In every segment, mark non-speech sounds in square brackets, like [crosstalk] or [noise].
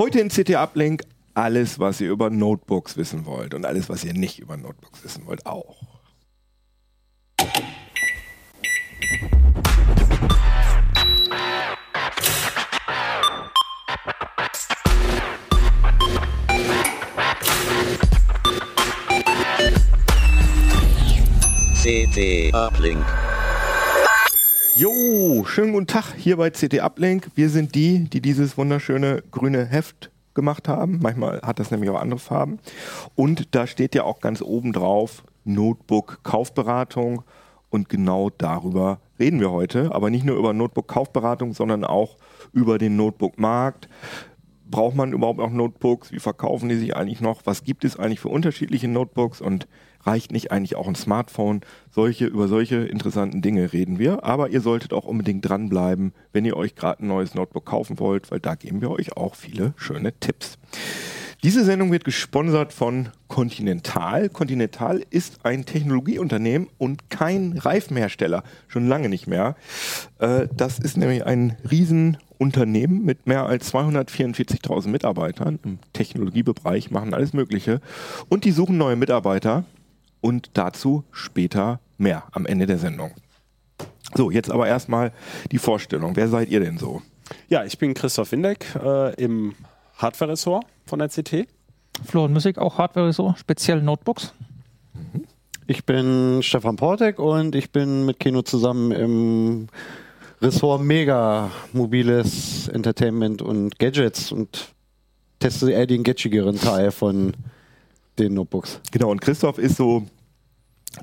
Heute in CT Uplink alles, was ihr über Notebooks wissen wollt und alles, was ihr nicht über Notebooks wissen wollt, auch. CT Uplink. Jo, schönen guten Tag hier bei CT Uplink. Wir sind die, die dieses wunderschöne grüne Heft gemacht haben. Manchmal hat das nämlich auch andere Farben. Und da steht ja auch ganz oben drauf Notebook Kaufberatung. Und genau darüber reden wir heute. Aber nicht nur über Notebook Kaufberatung, sondern auch über den Notebook Markt. Braucht man überhaupt noch Notebooks? Wie verkaufen die sich eigentlich noch? Was gibt es eigentlich für unterschiedliche Notebooks? Und reicht nicht eigentlich auch ein Smartphone? Solche, über solche interessanten Dinge reden wir. Aber ihr solltet auch unbedingt dranbleiben, wenn ihr euch gerade ein neues Notebook kaufen wollt, weil da geben wir euch auch viele schöne Tipps. Diese Sendung wird gesponsert von Continental. Continental ist ein Technologieunternehmen und kein Reifenhersteller. Schon lange nicht mehr. Äh, das ist nämlich ein Riesenunternehmen mit mehr als 244.000 Mitarbeitern im Technologiebereich, machen alles Mögliche. Und die suchen neue Mitarbeiter und dazu später mehr am Ende der Sendung. So, jetzt aber erstmal die Vorstellung. Wer seid ihr denn so? Ja, ich bin Christoph Windeck äh, im Hardware-Ressort von der CT. Florian Musik, auch Hardware-Ressort, speziell Notebooks. Ich bin Stefan Portek und ich bin mit Kino zusammen im Ressort Mega mobiles Entertainment und Gadgets und teste eher den gadgetigeren Teil von den Notebooks. Genau, und Christoph ist so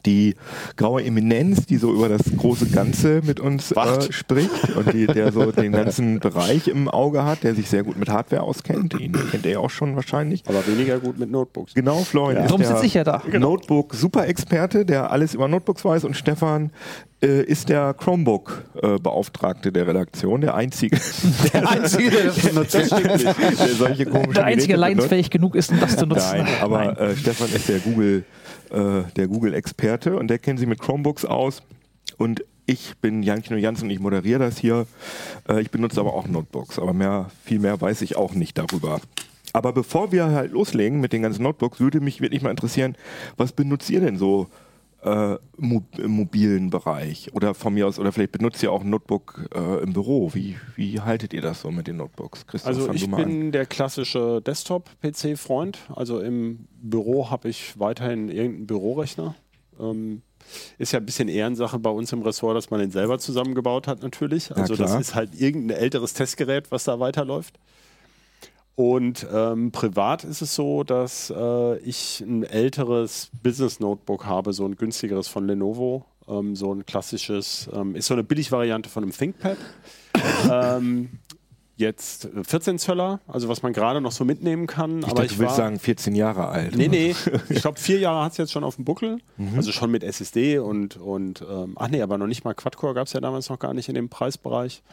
die graue Eminenz, die so über das große Ganze mit uns äh, spricht und die, der so den ganzen Bereich im Auge hat, der sich sehr gut mit Hardware auskennt. Den kennt er ja auch schon wahrscheinlich. Aber weniger gut mit Notebooks. Genau, Florian ist Darum der sitze ich ja da. Notebook-Super-Experte, der alles über Notebooks weiß und Stefan äh, ist der Chromebook-Beauftragte der Redaktion, der einzige, [laughs] der Einzige, der das benutzt. der solche komischen Der einzige benutzt. leidensfähig genug ist, um das zu nutzen. Nein, aber Nein. Äh, Stefan ist der Google, äh, der Google-Experte und der kennt sich mit Chromebooks aus. Und ich bin Jan Kino Jansen und ich moderiere das hier. Äh, ich benutze aber auch Notebooks, aber mehr, viel mehr weiß ich auch nicht darüber. Aber bevor wir halt loslegen mit den ganzen Notebooks, würde mich wirklich mal interessieren, was benutzt ihr denn so äh, mo im mobilen Bereich? Oder von mir aus, oder vielleicht benutzt ihr auch ein Notebook äh, im Büro. Wie, wie haltet ihr das so mit den Notebooks? Christoph, Also ich an. bin der klassische Desktop-PC-Freund. Also im Büro habe ich weiterhin irgendeinen Bürorechner. Ähm, ist ja ein bisschen Ehrensache bei uns im Ressort, dass man den selber zusammengebaut hat natürlich. Also das ist halt irgendein älteres Testgerät, was da weiterläuft. Und ähm, privat ist es so, dass äh, ich ein älteres Business-Notebook habe, so ein günstigeres von Lenovo. Ähm, so ein klassisches, ähm, ist so eine Billigvariante von einem ThinkPad. [laughs] ähm, jetzt äh, 14 Zöller, also was man gerade noch so mitnehmen kann. Ich aber dachte, ich du willst war, sagen 14 Jahre alt. Nee, nee. [laughs] Ich glaube, vier Jahre hat es jetzt schon auf dem Buckel. Mhm. Also schon mit SSD und, und ähm, ach nee, aber noch nicht mal Quad-Core gab es ja damals noch gar nicht in dem Preisbereich.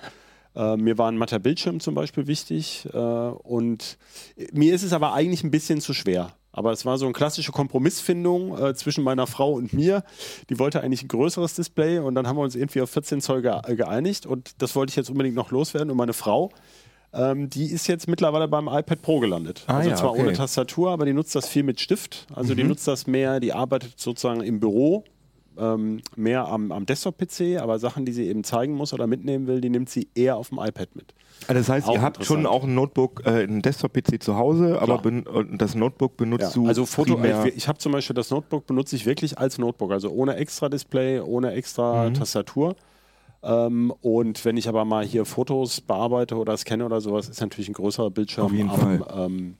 Äh, mir war ein matter Bildschirm zum Beispiel wichtig. Äh, und mir ist es aber eigentlich ein bisschen zu schwer. Aber es war so eine klassische Kompromissfindung äh, zwischen meiner Frau und mir. Die wollte eigentlich ein größeres Display und dann haben wir uns irgendwie auf 14 Zoll ge geeinigt. Und das wollte ich jetzt unbedingt noch loswerden. Und meine Frau, ähm, die ist jetzt mittlerweile beim iPad Pro gelandet. Ah also ja, zwar okay. ohne Tastatur, aber die nutzt das viel mit Stift. Also die nutzt das mehr, die arbeitet sozusagen im Büro, ähm, mehr am, am Desktop-PC, aber Sachen, die sie eben zeigen muss oder mitnehmen will, die nimmt sie eher auf dem iPad mit. Also das heißt, Auch ihr habt schon auch ein Notebook, äh, einen Desktop-PC zu Hause, aber das Notebook benutzt du also Foto, ich, ich habe zum Beispiel das Notebook benutze ich wirklich als Notebook, also ohne extra Display, ohne extra Mhm. Tastatur. Ähm, und wenn ich aber mal hier Fotos bearbeite oder scanne oder sowas, ist natürlich ein größerer Bildschirm am, ähm,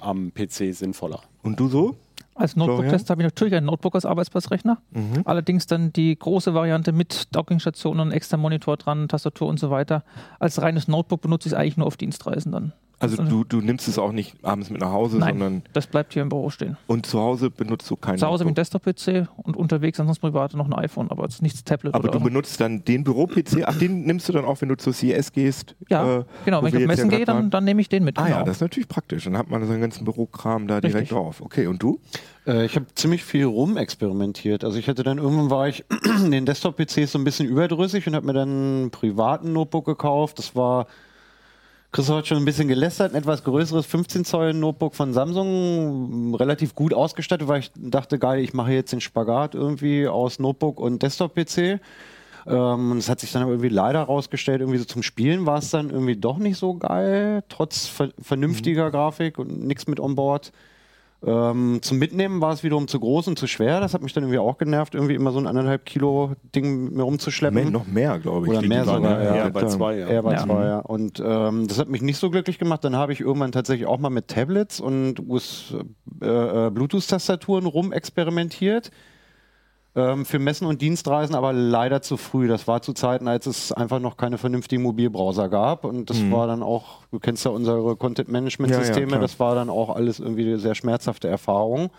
am PC sinnvoller. Und du so? Als Notebook-Tester habe ich natürlich ein Notebook als Arbeitsplatzrechner. Mhm. Allerdings dann die große Variante mit Dockingstation und extra Monitor dran, Tastatur und so weiter. Als reines Notebook benutze ich es eigentlich nur auf Dienstreisen dann. Also du, du nimmst es auch nicht abends mit nach Hause, Nein, sondern das bleibt hier im Büro stehen. und zu Hause benutzt du kein Zu Hause mit. Desktop-PC und unterwegs ansonsten privat noch ein iPhone, aber jetzt nichts Tablet Aber du benutzt dann den Büro-PC, ach, den nimmst du dann auch, wenn du zur CS gehst? Ja, äh, genau. Wenn ich auf Messen gehe, dann, dann nehme ich den mit. Ah genau. ja, das ist natürlich praktisch. Dann hat man seinen ganzen Bürokram da direkt Richtig. drauf. Okay, und du? Äh, ich habe ziemlich viel rumexperimentiert. Also ich hatte dann irgendwann war ich [clears throat] den Desktop-PCs so ein bisschen überdrüssig und habe mir dann einen privaten Notebook gekauft. Das war Christoph hat schon ein bisschen gelästert, ein etwas größeres 15 Zoll Notebook von Samsung, relativ gut ausgestattet, weil ich dachte, geil, ich mache jetzt den Spagat irgendwie aus Notebook und Desktop-PC. Ähm, es hat sich dann irgendwie leider rausgestellt, irgendwie so zum Spielen war es dann irgendwie doch nicht so geil, trotz ver vernünftiger mhm. Grafik und nichts mit onboard. Ähm, zum Mitnehmen war es wiederum zu groß und zu schwer. Das hat mich dann irgendwie auch genervt, irgendwie immer so ein anderthalb Kilo Ding mit mir rumzuschleppen. Mehr, noch mehr, glaube ich. Oder mehr sogar, ja. Eher bei zwei, ja. Eher bei ja. zwei, ja. Und ähm, das hat mich nicht so glücklich gemacht. Dann habe ich irgendwann tatsächlich auch mal mit Tablets und US, äh, äh, Bluetooth-Tastaturen rumexperimentiert ähm, für Messen und Dienstreisen, aber leider zu früh. Das war zu Zeiten, als es einfach noch keine vernünftigen Mobilbrowser gab. Und das mhm. war dann auch, du kennst ja unsere Content-Management-Systeme, ja, ja, das war dann auch alles irgendwie eine sehr schmerzhafte Erfahrung.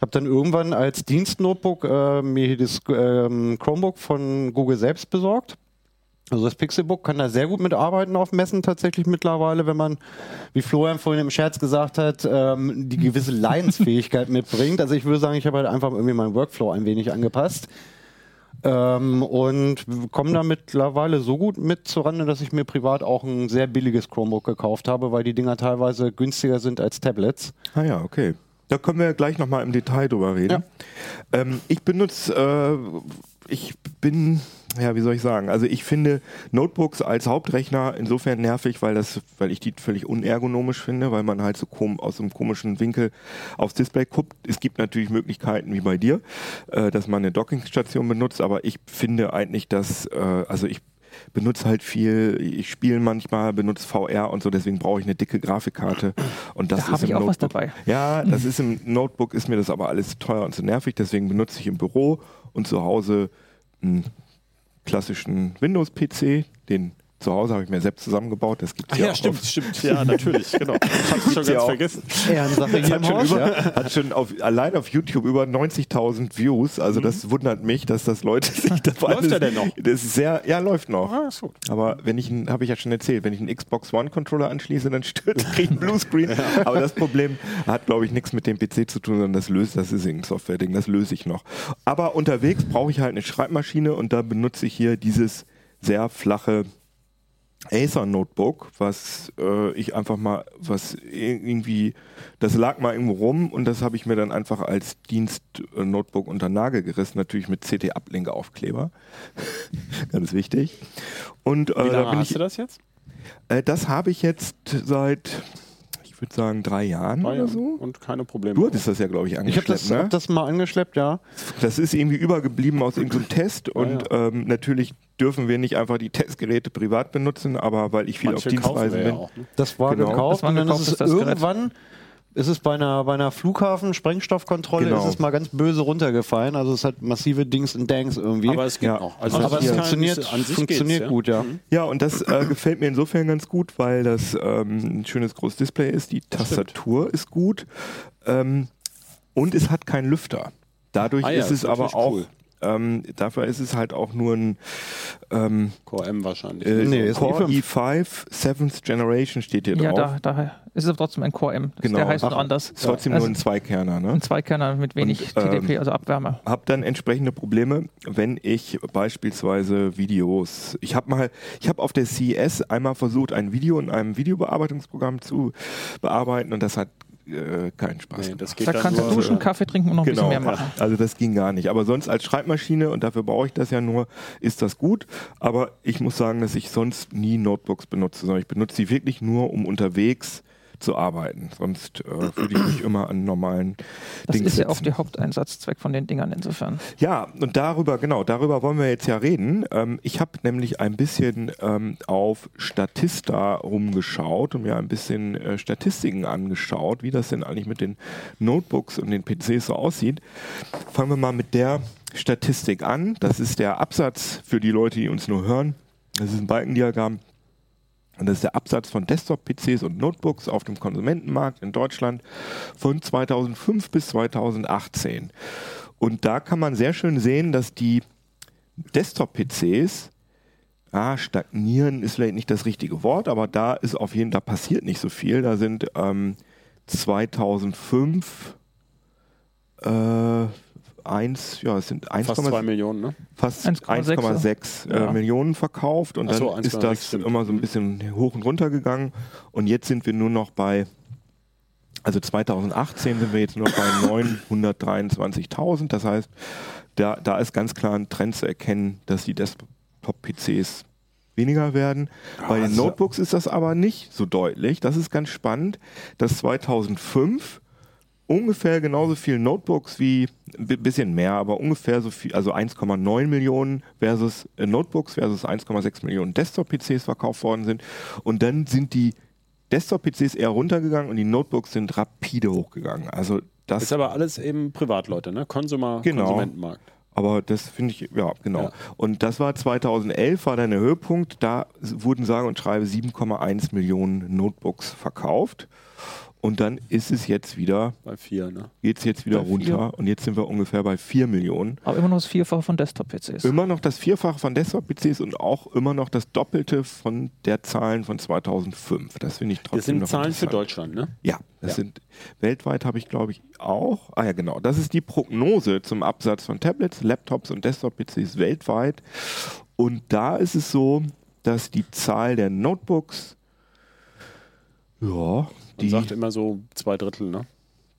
Habe dann irgendwann als Dienstnotebook äh, mir das äh, Chromebook von Google selbst besorgt also das Pixelbook kann da sehr gut mitarbeiten auf Messen tatsächlich mittlerweile, wenn man, wie Florian vorhin im Scherz gesagt hat, ähm, die [laughs] gewisse Leidensfähigkeit mitbringt. Also ich würde sagen, ich habe halt einfach irgendwie meinen Workflow ein wenig angepasst. Ähm, und komme da mittlerweile so gut mit zurande, dass ich mir privat auch ein sehr billiges Chromebook gekauft habe, weil die Dinger teilweise günstiger sind als Tablets. Ah ja, okay. Da können wir gleich nochmal im Detail drüber reden. Ja. Ähm, ich benutze, äh, ich bin ja, wie soll ich sagen? Also ich finde Notebooks als Hauptrechner insofern nervig, weil das, weil ich die völlig unergonomisch finde, weil man halt so aus einem komischen Winkel aufs Display guckt. Es gibt natürlich Möglichkeiten wie bei dir, äh, dass man eine Dockingstation benutzt, aber ich finde eigentlich, dass, äh, also ich benutze halt viel, ich spiele manchmal, benutze VR und so, deswegen brauche ich eine dicke Grafikkarte. Und das da ist im ich auch Notebook. was dabei. Ja, das [laughs] ist im Notebook, ist mir das aber alles teuer und zu nervig, deswegen benutze ich im Büro und zu Hause einen klassischen Windows-PC, den zu Hause habe ich mir selbst zusammengebaut. Das gibt's Ach ja, stimmt, stimmt. Ja, natürlich, genau. [laughs] Hab's schon ganz vergessen. Ehrensache hier hat, schon Haus, über, ja? hat schon auf, allein auf YouTube über 90.000 Views. Also mhm. das wundert mich, dass das Leute [laughs] sich da Läuft er denn noch? Das ist sehr, ja, läuft noch. Ah, ist gut. Aber wenn ich, habe ich ja schon erzählt, wenn ich einen Xbox One Controller anschließe, dann stört, [laughs] ich einen Bluescreen. ja. Aber das Problem hat, glaube ich, nichts mit dem PC zu tun, sondern das löst, das ist ein Software-Ding, das löse ich noch. Aber unterwegs brauche ich halt eine Schreibmaschine und da benutze ich hier dieses sehr flache Acer Notebook, was äh, ich einfach mal, was irgendwie, das lag mal irgendwo rum und das habe ich mir dann einfach als Dienst-Notebook unter Nagel gerissen, natürlich mit CT-Uplink-Aufkleber. [laughs] Ganz wichtig. Und, äh, Wie lange hast ich, du das jetzt? Äh, das habe ich jetzt seit ich würde sagen, drei Jahren drei oder so. Und keine Probleme. Du hattest das ja, glaube ich, angeschleppt. Ich habe das, ne? hab das mal angeschleppt, ja. Das ist irgendwie übergeblieben aus irgendeinem Test und ja, ja. Ähm, natürlich dürfen wir nicht einfach die Testgeräte privat benutzen, aber weil ich viel Manche auf Dienstreisen bin. Ja auch, ne? Das war genau. gekauft das war und dann ist es irgendwann Gerät ist es bei einer, bei einer Flughafen-Sprengstoffkontrolle genau. ist es mal ganz böse runtergefallen. Also es hat massive Dings und Danks irgendwie. Aber es geht ja. auch. Also aber es funktioniert, an sich funktioniert ja. gut, ja. Ja, und das äh, gefällt mir insofern ganz gut, weil das ähm, ein schönes großes Display ist. Die Tastatur Stimmt. ist gut. Ähm, und es hat keinen Lüfter. Dadurch ah, ja, ist es aber auch cool. Ähm, dafür ist es halt auch nur ein ähm, Core M wahrscheinlich. Äh, nee, Core i5 7th Generation steht hier ja, drauf. Ja, da, da ist es trotzdem ein Core M. Genau. Der heißt Ach, anders. Trotzdem also nur ein Zweikerner, ne? Ein Zweikerner mit wenig Und, TDP, ähm, also Abwärme. Hab dann entsprechende Probleme, wenn ich beispielsweise Videos. Ich habe mal, ich habe auf der CES einmal versucht, ein Video in einem Videobearbeitungsprogramm zu bearbeiten und das hat äh, keinen Spaß. Nee, da kannst du duschen, Kaffee trinken und noch genau, ein bisschen mehr machen. Also das ging gar nicht. Aber sonst als Schreibmaschine, und dafür brauche ich das ja nur, ist das gut. Aber ich muss sagen, dass ich sonst nie Notebooks benutze, sondern ich benutze sie wirklich nur, um unterwegs zu arbeiten. Sonst äh, würde ich mich immer an normalen Das Dings ist ja auch der Haupteinsatzzweck von den Dingern insofern. Ja, und darüber, genau, darüber wollen wir jetzt ja reden. Ähm, ich habe nämlich ein bisschen ähm, auf Statista rumgeschaut und mir ein bisschen äh, Statistiken angeschaut, wie das denn eigentlich mit den Notebooks und den PCs so aussieht. Fangen wir mal mit der Statistik an. Das ist der Absatz für die Leute, die uns nur hören. Das ist ein Balkendiagramm und das ist der Absatz von Desktop-PCs und Notebooks auf dem Konsumentenmarkt in Deutschland von 2005 bis 2018. Und da kann man sehr schön sehen, dass die Desktop-PCs ah, stagnieren ist vielleicht nicht das richtige Wort, aber da ist auf jeden Fall passiert nicht so viel. Da sind ähm, 2005 äh, 1, ja, es sind Fast 2 1,6 Millionen, ne? fast 1,6, 1,6 äh, ja. Millionen verkauft und so, dann ist 1,6 das stimmt. immer so ein bisschen hoch und runter gegangen und jetzt sind wir nur noch bei also 2018 sind wir jetzt nur noch bei 923.000. Das heißt, da, da ist ganz klar ein Trend zu erkennen, dass die Desktop-PCs weniger werden. Bei den Notebooks ist das aber nicht so deutlich. Das ist ganz spannend, dass 2005 ungefähr genauso viele Notebooks wie ein bi- bisschen mehr, aber ungefähr so viel, also 1,9 Millionen versus äh, Notebooks versus 1,6 Millionen Desktop-PCs verkauft worden sind. Und dann sind die Desktop-PCs eher runtergegangen und die Notebooks sind rapide hochgegangen. Also das Ist aber alles eben Privatleute, ne? Konsumer, Genau. Konsumentenmarkt. aber das finde ich, ja, genau. Ja. Und das war 2011, war dann der Höhepunkt. Da wurden sage und schreibe 7,1 Millionen Notebooks verkauft. Und dann ist es jetzt wieder, Bei vier, ne? geht es jetzt wieder Bei vier. runter. Und jetzt sind wir ungefähr bei 4 Millionen. Aber immer noch das Vierfache von Desktop-PCs. Immer noch das Vierfache von Desktop-PCs und auch immer noch das Doppelte von der Zahlen von 2005. Das finde ich trotzdem Das sind noch Zahlen für. Deutschland, ne? Ja, das Ja. sind weltweit habe ich glaube ich auch. Ah ja, genau. Das ist die Prognose zum Absatz von Tablets, Laptops und Desktop-PCs weltweit. Und da ist es so, dass die Zahl der Notebooks, ja, Man die, sagt immer so zwei Drittel, ne?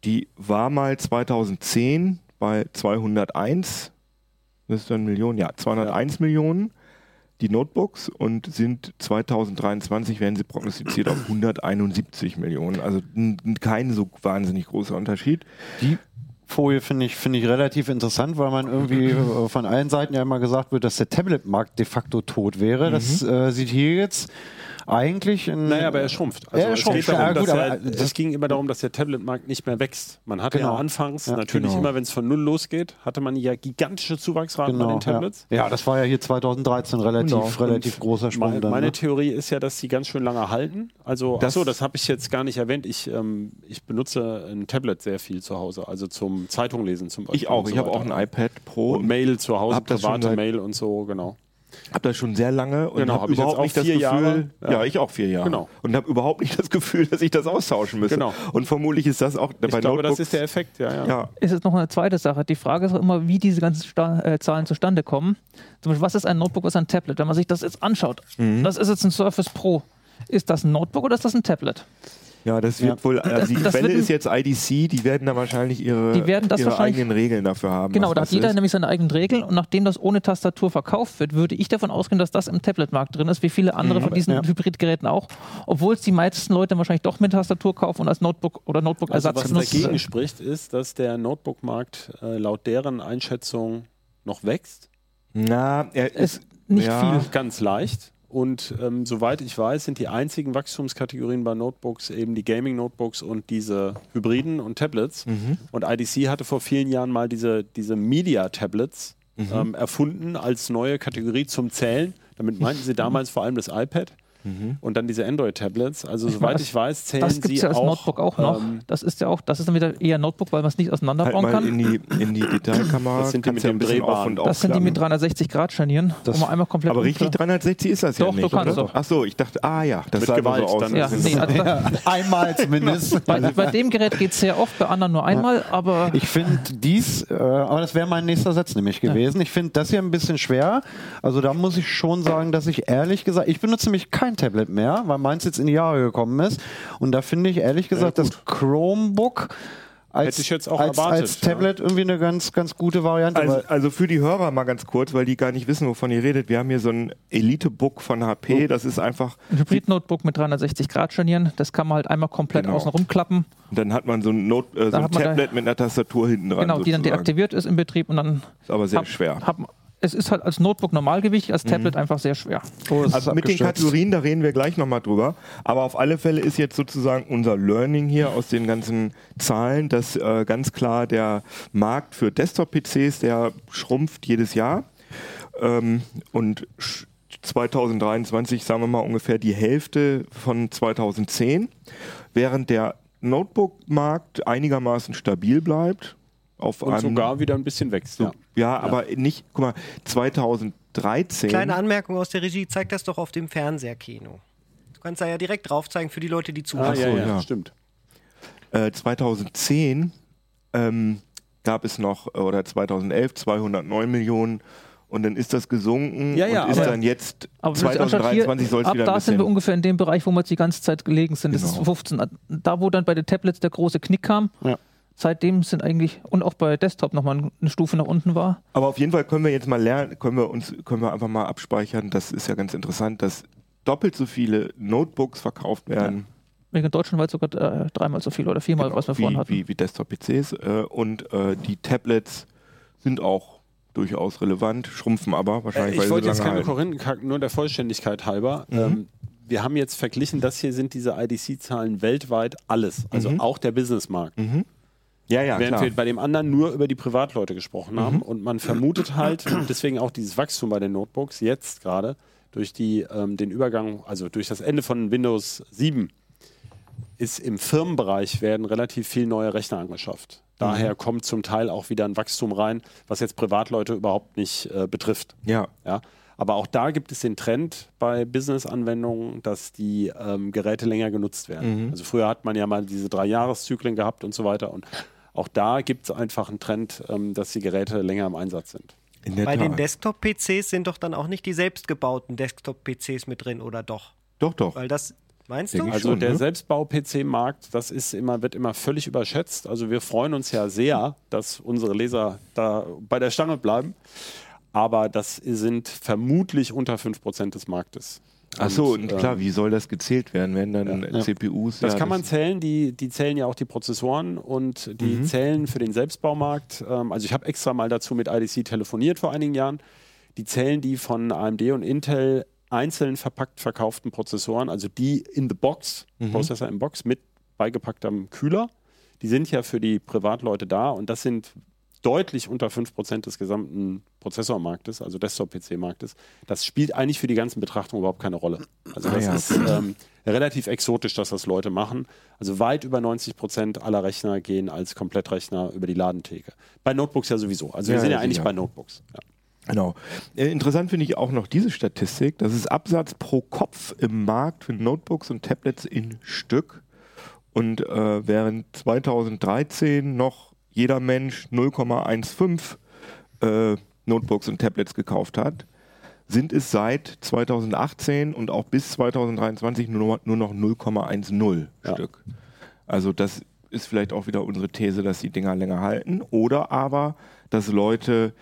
die war mal 2010 bei 201, das ist dann Millionen, ja, 201 Millionen. Die Notebooks und sind 2023 werden sie prognostiziert auf 171 Millionen. Also kein so wahnsinnig großer Unterschied. Die Folie finde ich, finde ich relativ interessant, weil man irgendwie äh, von allen Seiten ja immer gesagt wird, dass der Tablet-Markt de facto tot wäre. Das äh, sieht hier jetzt eigentlich in. Naja, aber er schrumpft. Also Er es, schrumpft, geht darum, ja, dass gut, er, das- es ging immer darum, dass der Tablet-Markt nicht mehr wächst. Man hatte Genau. ja anfangs, Ja, natürlich genau. immer, wenn es von null losgeht, hatte man ja gigantische Zuwachsraten bei Genau, den Tablets. ja. ja, das war ja hier 2013 relativ, Genau. relativ großer Sprung. Meine, dann, meine ne? Theorie ist ja, dass sie ganz schön lange halten. Also, Das- achso, das habe ich jetzt gar nicht erwähnt. Ich, ähm, ich benutze ein Tablet sehr viel zu Hause, also zum Zeitunglesen zum Beispiel. Ich auch. und so Ich habe auch ein iPad Pro. Und Mail zu Hause, private Mail und so, genau. Habe das schon sehr lange und Genau, habe hab überhaupt auch nicht das vier Gefühl, Jahre. ja. Ja. ich auch vier Jahre Genau. und habe überhaupt nicht das Gefühl, dass ich das austauschen müsse. Genau. Und vermutlich ist das auch Ich bei glaube, das Notebooks. ist der Effekt, ja, ja. ja, ist jetzt noch eine zweite Sache. Die Frage ist auch immer, wie diese ganzen Sta äh, Zahlen zustande kommen. Zum Beispiel, was ist ein Notebook, was ist ein Tablet? Wenn man sich das jetzt anschaut, Mhm. das ist jetzt ein Surface Pro. Ist das ein Notebook oder ist das ein Tablet? Ja, das wird Ja. wohl. Also die das Quelle ist jetzt IDC. Die werden da wahrscheinlich ihre, Die werden das ihre wahrscheinlich- eigenen Regeln dafür haben. Genau, was da das hat jeder ist. nämlich seine eigenen Regeln und nachdem das ohne Tastatur verkauft wird, würde ich davon ausgehen, dass das im Tablet-Markt drin ist, wie viele andere von diesen ja. Hybridgeräten auch. Obwohl es die meisten Leute wahrscheinlich doch mit Tastatur kaufen und als Notebook oder Also Notebook-Ersatz was nutzen. dagegen spricht, ist, dass der Notebook-Markt äh, laut deren Einschätzung noch wächst. Na, er Es ist nicht ja, viel. Ganz leicht. Und ähm, soweit ich weiß, sind die einzigen Wachstumskategorien bei Notebooks eben die Gaming-Notebooks und diese Hybriden und Tablets. Mhm. Und IDC hatte vor vielen Jahren mal diese, diese Media-Tablets Mhm. ähm, erfunden als neue Kategorie zum Zählen. Damit meinten sie damals vor allem das iPad Mhm. und dann diese Android-Tablets. Also soweit weiß, ich weiß, zählen Das gibt sie es ja als auch, Notebook auch noch. ähm, das ist ja auch, das ist dann wieder eher Notebook, weil man es nicht Halt auseinanderbauen mal kann. in die, in die Detailkamera. Das sind die mit ja dem drehbaren. und das sind die mit aufklappen. 360 Grad Scharnieren, Das- einmal komplett Aber richtig umklappen- 360 ist das ja Doch, nicht. du kannst oder? doch. Ach so, ich dachte, ah ja, das Mit sah Gewalt so aus. dann. Ja, nee, also [laughs] Einmal zumindest. bei, bei dem Gerät geht es sehr oft, bei anderen nur einmal, aber Ich finde dies, äh, aber das wäre mein nächster Satz nämlich gewesen. Ich finde das hier ein bisschen schwer. Also da muss ich schon sagen, dass ich ehrlich gesagt, ich benutze nämlich kein Tablet mehr, weil meins jetzt in die Jahre gekommen ist. Und da finde ich ehrlich gesagt das Chromebook als, Hätte ich jetzt auch als, erwartet, als ja. Tablet irgendwie eine ganz, ganz gute Variante. Also, also für die Hörer mal ganz kurz, weil die gar nicht wissen, wovon ihr redet. Wir haben hier so ein Elite-Book von HP. Das ist einfach, ein Hybrid-Notebook mit 360 Grad Scharnieren, das kann man halt einmal komplett Genau. außen rumklappen. dann hat man so ein, Note, äh, so ein Tablet mit einer Tastatur hinten dran. Genau, die dann deaktiviert ist im Betrieb und dann Ist aber sehr hab- schwer. Hab, es ist halt als Notebook Normalgewicht, als Tablet einfach sehr schwer. Oh, es Also mit den. Kategorien, da reden wir gleich nochmal drüber. Aber auf alle Fälle ist jetzt sozusagen unser Learning hier aus den ganzen Zahlen, dass äh, ganz klar der Markt für Desktop-PCs, der schrumpft jedes Jahr. Ähm, und sch- 2023, sagen wir mal, ungefähr die Hälfte von 2010, während der Notebook-Markt einigermaßen stabil bleibt. Auf und einem, sogar wieder ein bisschen wächst. Ja. ja, aber nicht, guck mal, 2013. Kleine Anmerkung aus der Regie, zeig das doch auf dem Fernseherkino. Du kannst da ja direkt drauf zeigen für die Leute, die Ah, zuhören. ja, so, ja, ja. stimmt. äh, 2010 ähm, gab es noch, äh, oder 2011 209 Millionen und dann ist das gesunken Ja, ja, und ist aber- dann jetzt Aber wenn man sich anschaut, 2023 hier, soll es ab wieder ein da sind wir ungefähr in dem Bereich, wo wir jetzt die ganze Zeit gelegen sind. Das ist Genau. 15. Da, wo dann bei den Tablets der große Knick kam, Ja. Seitdem sind eigentlich, und auch bei Desktop nochmal eine Stufe nach unten war. Aber auf jeden Fall können wir jetzt mal lernen, können wir uns, können wir einfach mal abspeichern, das ist ja ganz interessant, dass doppelt so viele Notebooks verkauft werden. In Deutschland war es sogar äh, dreimal so viel oder viermal, Genau, was wir wie, vorhin hatten. wie, wie Desktop-PCs. Äh, und äh, die Tablets sind auch durchaus relevant, schrumpfen aber wahrscheinlich, Äh, ich wollte jetzt keine halten. Korinthenkack, nur der Vollständigkeit halber. Mhm. Ähm, wir haben jetzt verglichen, das hier sind diese IDC-Zahlen weltweit alles, also Mhm. auch der Businessmarkt. Mhm. Ja, ja, Während klar. wir bei dem anderen nur über die Privatleute gesprochen Mhm. haben. Und man vermutet halt, und [clears throat] deswegen auch dieses Wachstum bei den Notebooks, jetzt gerade durch die, ähm, den Übergang, also durch das Ende von Windows 7, ist im Firmenbereich werden relativ viel neue Rechner angeschafft. Daher kommt zum Teil auch wieder ein Wachstum rein, was jetzt Privatleute überhaupt nicht äh, betrifft. Ja, Ja? Aber auch da gibt es den Trend bei Business-Anwendungen, dass die ähm, Geräte länger genutzt werden. Mhm. Also früher hat man ja mal diese drei Jahreszyklen gehabt und so weiter. Und auch da gibt es einfach einen Trend, ähm, dass die Geräte länger im Einsatz sind. in der Bei Tat. den Desktop-PCs sind doch dann auch nicht die selbstgebauten Desktop-PCs mit drin, oder doch? doch, doch. Weil das, meinst du? Also schon, der ne? Selbstbau-PC-Markt, das ist immer, wird immer völlig überschätzt. Also wir freuen uns ja sehr, dass unsere Leser da bei der Stange bleiben. Aber das sind vermutlich unter 5% des Marktes. Achso, und ähm, klar, wie soll das gezählt werden, wenn dann Ja. CPUs. Das ja, kann man zählen, die, die zählen ja auch die Prozessoren und die Mhm. zählen für den Selbstbaumarkt. Ähm, also ich habe extra mal dazu mit IDC telefoniert vor einigen Jahren. Die zählen die von AMD und Intel einzeln verpackt verkauften Prozessoren, also die in the box, Mhm. Prozessor in Box mit beigepacktem Kühler. Die sind ja für die Privatleute da und das sind deutlich unter 5% des gesamten Prozessormarktes, also Desktop-PC-Marktes. Das spielt eigentlich für die ganzen Betrachtungen überhaupt keine Rolle. Also Ah, das ja. ist ähm, relativ exotisch, dass das Leute machen. Also weit über 90% aller Rechner gehen als Komplettrechner über die Ladentheke. Bei Notebooks ja sowieso. Also wir Ja, sind ja ja, eigentlich sicher. bei Notebooks. Ja. Genau. Äh, interessant finde ich auch noch diese Statistik. Das ist Absatz pro Kopf im Markt für Notebooks und Tablets in Stück. Und äh, während 2013 noch jeder Mensch 0,15 äh, Notebooks und Tablets gekauft hat, sind es seit 2018 und auch bis 2023 nur, nur noch 0,10 Ja. Stück. Also das ist vielleicht auch wieder unsere These, dass die Dinger länger halten. Oder aber, dass Leute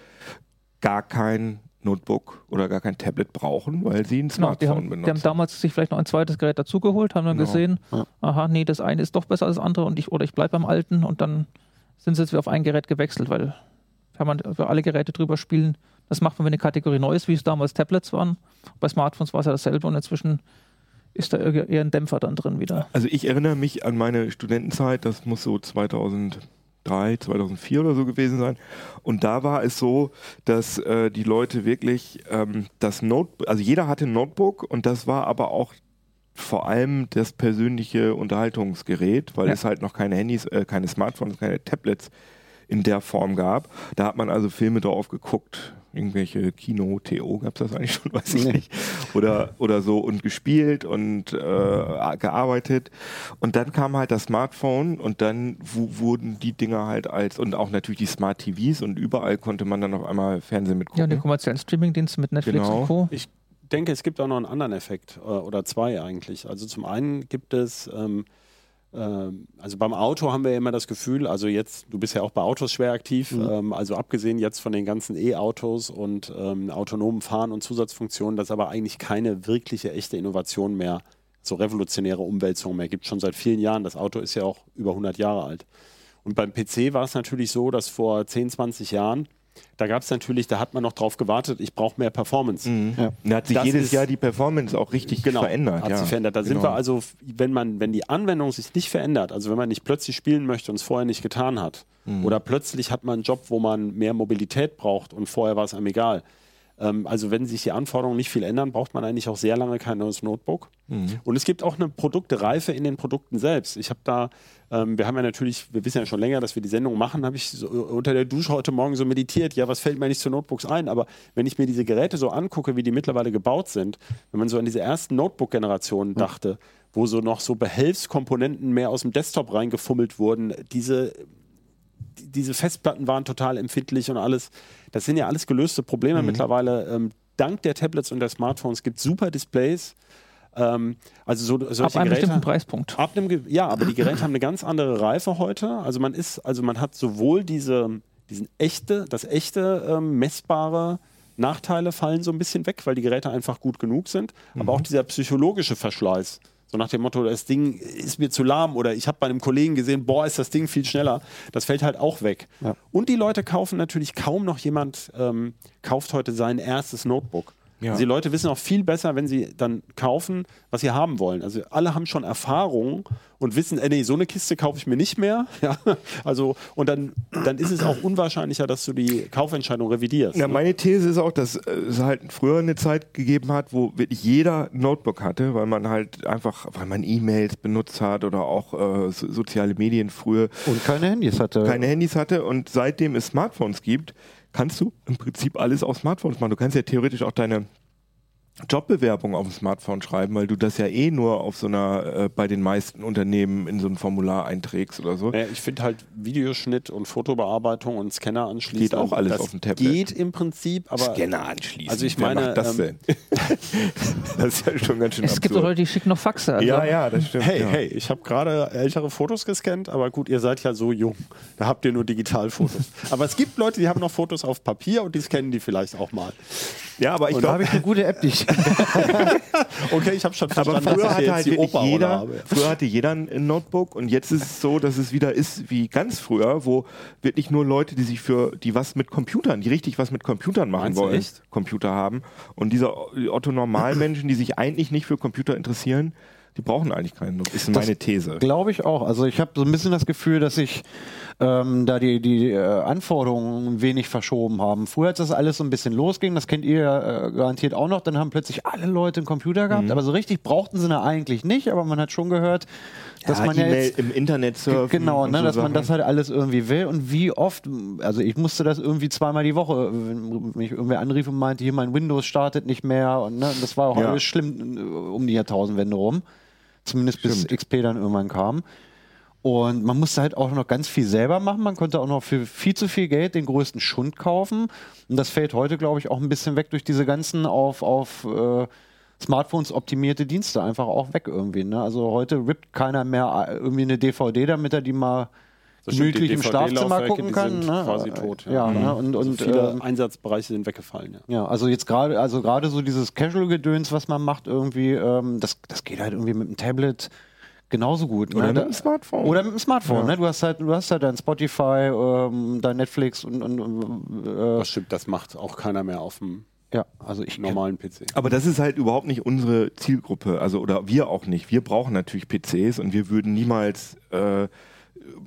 gar kein Notebook oder gar kein Tablet brauchen, weil sie ein Genau, Smartphone die, haben, die benutzen. haben damals sich vielleicht noch ein zweites Gerät dazugeholt, haben dann Genau. gesehen, Ja. aha, nee, das eine ist doch besser als das andere und ich, oder ich bleibe beim alten und dann sind sie jetzt wieder auf ein Gerät gewechselt, weil kann man über alle Geräte drüber spielen. Das macht man, wenn eine Kategorie neu ist, wie es damals Tablets waren. Bei Smartphones war es ja dasselbe und inzwischen ist da eher ein Dämpfer dann drin wieder. Also ich erinnere mich an meine Studentenzeit, das muss so 2003, 2004 oder so gewesen sein. Und da war es so, dass äh, die Leute wirklich ähm, das Notebook, also jeder hatte ein Notebook und das war aber auch vor allem das persönliche Unterhaltungsgerät, weil Ja. es halt noch keine Handys, äh, keine Smartphones, keine Tablets in der Form gab. Da hat man also Filme drauf geguckt, irgendwelche Kino, TO gab es das eigentlich schon, [laughs] weiß ich Nee. nicht. Oder, oder so und gespielt und äh, gearbeitet. Und dann kam halt das Smartphone und dann wu- wurden die Dinger halt als, und auch natürlich die Smart TVs und überall konnte man dann auf einmal Fernsehen mit Ja, gucken. kommerziellen Streamingdienste mit Netflix Genau. und Co. Ich denke, es gibt auch noch einen anderen Effekt äh, oder zwei eigentlich. Also zum einen gibt es, ähm, ähm, also beim Auto haben wir ja immer das Gefühl, also jetzt, du bist ja auch bei Autos schwer aktiv, ähm, also abgesehen jetzt von den ganzen E-Autos und ähm, autonomen Fahren und Zusatzfunktionen, dass aber eigentlich keine wirkliche echte Innovation mehr, so revolutionäre Umwälzung mehr gibt, schon seit vielen Jahren. Das Auto ist ja auch über 100 Jahre alt. Und beim PC war es natürlich so, dass vor 10, 20 Jahren, da gab es natürlich, da hat man noch drauf gewartet, ich brauche mehr Performance. Mhm. Ja. Da hat sich Das jedes ist- Jahr die Performance auch richtig genau, verändert. Hat ja. sich verändert. Da sind Genau. wir also, wenn man, wenn die Anwendung sich nicht verändert, also wenn man nicht plötzlich spielen möchte und es vorher nicht getan hat, Mhm. oder plötzlich hat man einen Job, wo man mehr Mobilität braucht und vorher war es einem egal. Ähm, also wenn sich die Anforderungen nicht viel ändern, braucht man eigentlich auch sehr lange kein neues Notebook. Mhm. Und es gibt auch eine Produktereife in den Produkten selbst. Ich habe da, ähm, wir haben ja natürlich, wir wissen ja schon länger, dass wir die Sendung machen, habe ich so unter der Dusche heute Morgen so meditiert, ja, was fällt mir nicht zu Notebooks ein? Aber wenn ich mir diese Geräte so angucke, wie die mittlerweile gebaut sind, wenn man so an diese ersten Notebook-Generationen dachte, wo so noch so Behelfskomponenten mehr aus dem Desktop reingefummelt wurden, diese die- diese Festplatten waren total empfindlich und alles. Das sind ja alles gelöste Probleme mittlerweile. Ähm, dank der Tablets und der Smartphones gibt es super Displays. Ähm, also so, solche Ab einem Geräte. bestimmten Preispunkt. Ab einem, ja, aber die [clears throat] Geräte haben eine ganz andere Reife heute. Also man ist, also man hat sowohl diese, diesen echte, das echte ähm, messbare Nachteile fallen so ein bisschen weg, weil die Geräte einfach gut genug sind, aber auch dieser psychologische Verschleiß. So nach dem Motto, das Ding ist mir zu lahm oder ich habe bei einem Kollegen gesehen, boah, ist das Ding viel schneller. Das fällt halt auch weg. Ja. Und die Leute kaufen natürlich kaum noch jemand, ähm, kauft heute sein erstes Notebook. Ja. Also die Leute wissen auch viel besser, wenn sie dann kaufen, was sie haben wollen. Also alle haben schon Erfahrung und wissen, äh, nee, so eine Kiste kaufe ich mir nicht mehr. [laughs] Ja, also und dann, dann ist es auch unwahrscheinlicher, dass du die Kaufentscheidung revidierst. Ja, ne? meine These ist auch, dass äh, es halt früher eine Zeit gegeben hat, wo wirklich jeder ein Notebook hatte, weil man halt einfach, weil man E-Mails benutzt hat oder auch äh, so, soziale Medien früher Und keine Handys hatte. keine Handys hatte und seitdem es Smartphones gibt, kannst du im Prinzip alles auf Smartphones machen. Du kannst ja theoretisch auch deine Jobbewerbung auf dem Smartphone schreiben, weil du das ja eh nur auf so einer, äh, bei den meisten Unternehmen in so ein Formular einträgst oder so. Ja, ich finde halt Videoschnitt und Fotobearbeitung und Scanner anschließen. Geht auch alles das auf dem Tablet. Geht im Prinzip, aber anschließen. Also ich Wer meine, macht das ähm, denn? [laughs] das ist ja schon ganz schön Es gibt auch absurd. Leute, die schicken noch Faxe. Also Ja, ja, das stimmt. Hey, ja. hey, ich habe gerade ältere Fotos gescannt, aber gut, ihr seid ja so jung. Da habt ihr nur Digitalfotos. [laughs] aber es gibt Leute, die haben noch Fotos auf Papier und die scannen die vielleicht auch mal. Ja, aber ich Und da [laughs] habe glaube, ich eine gute App, die ich. [laughs] Okay, ich habe schon aber verstanden, früher dass ich hatte halt jetzt die wirklich jeder, habe. früher hatte jeder ein Notebook und jetzt ist es so, dass es wieder ist wie ganz früher, wo wirklich nur Leute, die sich für, die was mit Computern, die richtig was mit Computern machen Meinst wollen, echt? Computer haben. Und diese Otto Normalmenschen, die sich eigentlich nicht für Computer interessieren, die brauchen eigentlich keinen Notebook. Ist meine These. Glaube ich auch. Also ich habe so ein bisschen das Gefühl, dass sich ähm, da die, die äh, Anforderungen ein wenig verschoben haben. Früher, als das alles so ein bisschen losging, das kennt ihr äh, garantiert auch noch, dann haben plötzlich alle Leute einen Computer gehabt, aber so richtig brauchten sie ihn eigentlich nicht, aber man hat schon gehört, dass ja, man ja jetzt im Internet surfen. Genau, ne, so dass man Sachen. das halt alles irgendwie will und wie oft, also ich musste das irgendwie zweimal die Woche, wenn mich irgendwer anrief und meinte, hier mein Windows startet nicht mehr und, ne, und das war auch Ja. alles schlimm äh, um die Jahrtausendwende rum, zumindest bis Stimmt. XP dann irgendwann kam. Und man musste halt auch noch ganz viel selber machen. Man konnte auch noch für viel zu viel Geld den größten Schund kaufen. Und das fällt heute, glaube ich, auch ein bisschen weg durch diese ganzen auf, auf äh, Smartphones optimierte Dienste einfach auch weg irgendwie. Ne? Also heute rippt keiner mehr äh, irgendwie eine DVD, damit er die mal Das gemütlich im Schlafzimmer gucken kann. ne? quasi tot, ja. Ja, ne? und, Also und viele ähm, Einsatzbereiche sind weggefallen. Ja. ja, also jetzt gerade, also gerade so dieses Casual-Gedöns, was man macht, irgendwie, ähm, das, das geht halt irgendwie mit dem Tablet genauso gut. Oder ne? mit dem Smartphone. Oder mit dem Smartphone, Ja. ne? Du hast halt, du hast halt dein Spotify, ähm, dein Netflix und, und, und äh, Das stimmt, das macht auch keiner mehr auf dem ja, also ich normalen PC. Aber das ist halt überhaupt nicht unsere Zielgruppe, also oder wir auch nicht. Wir brauchen natürlich PCs und wir würden niemals äh,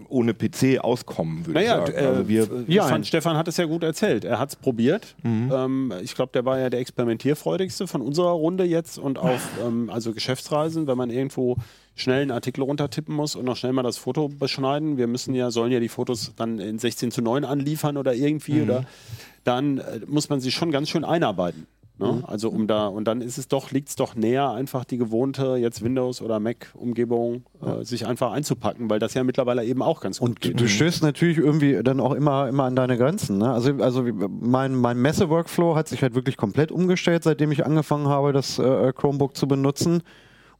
ohne PC auskommen, würde Naja, ich sagen. äh, also wir, ich Ja, fand, Stefan hat es ja gut erzählt. Er hat es probiert. Mhm. Ähm, ich glaube, der war ja der experimentierfreudigste von unserer Runde jetzt und auf [laughs] ähm, also Geschäftsreisen, wenn man irgendwo schnell einen Artikel runtertippen muss und noch schnell mal das Foto beschneiden. Wir müssen ja, sollen ja die Fotos dann in 16 zu 9 anliefern oder irgendwie Mhm. oder dann äh, muss man sie schon ganz schön einarbeiten. Ne? Mhm. Also um da und dann ist es doch, liegt es doch näher, einfach die gewohnte jetzt Windows oder Mac-Umgebung äh, sich einfach einzupacken, weil das ja mittlerweile eben auch ganz gut Und geht. du stößt natürlich irgendwie dann auch immer, immer an deine Grenzen. Ne? Also, also mein, mein Messe-Workflow hat sich halt wirklich komplett umgestellt, seitdem ich angefangen habe, das äh, Chromebook zu benutzen.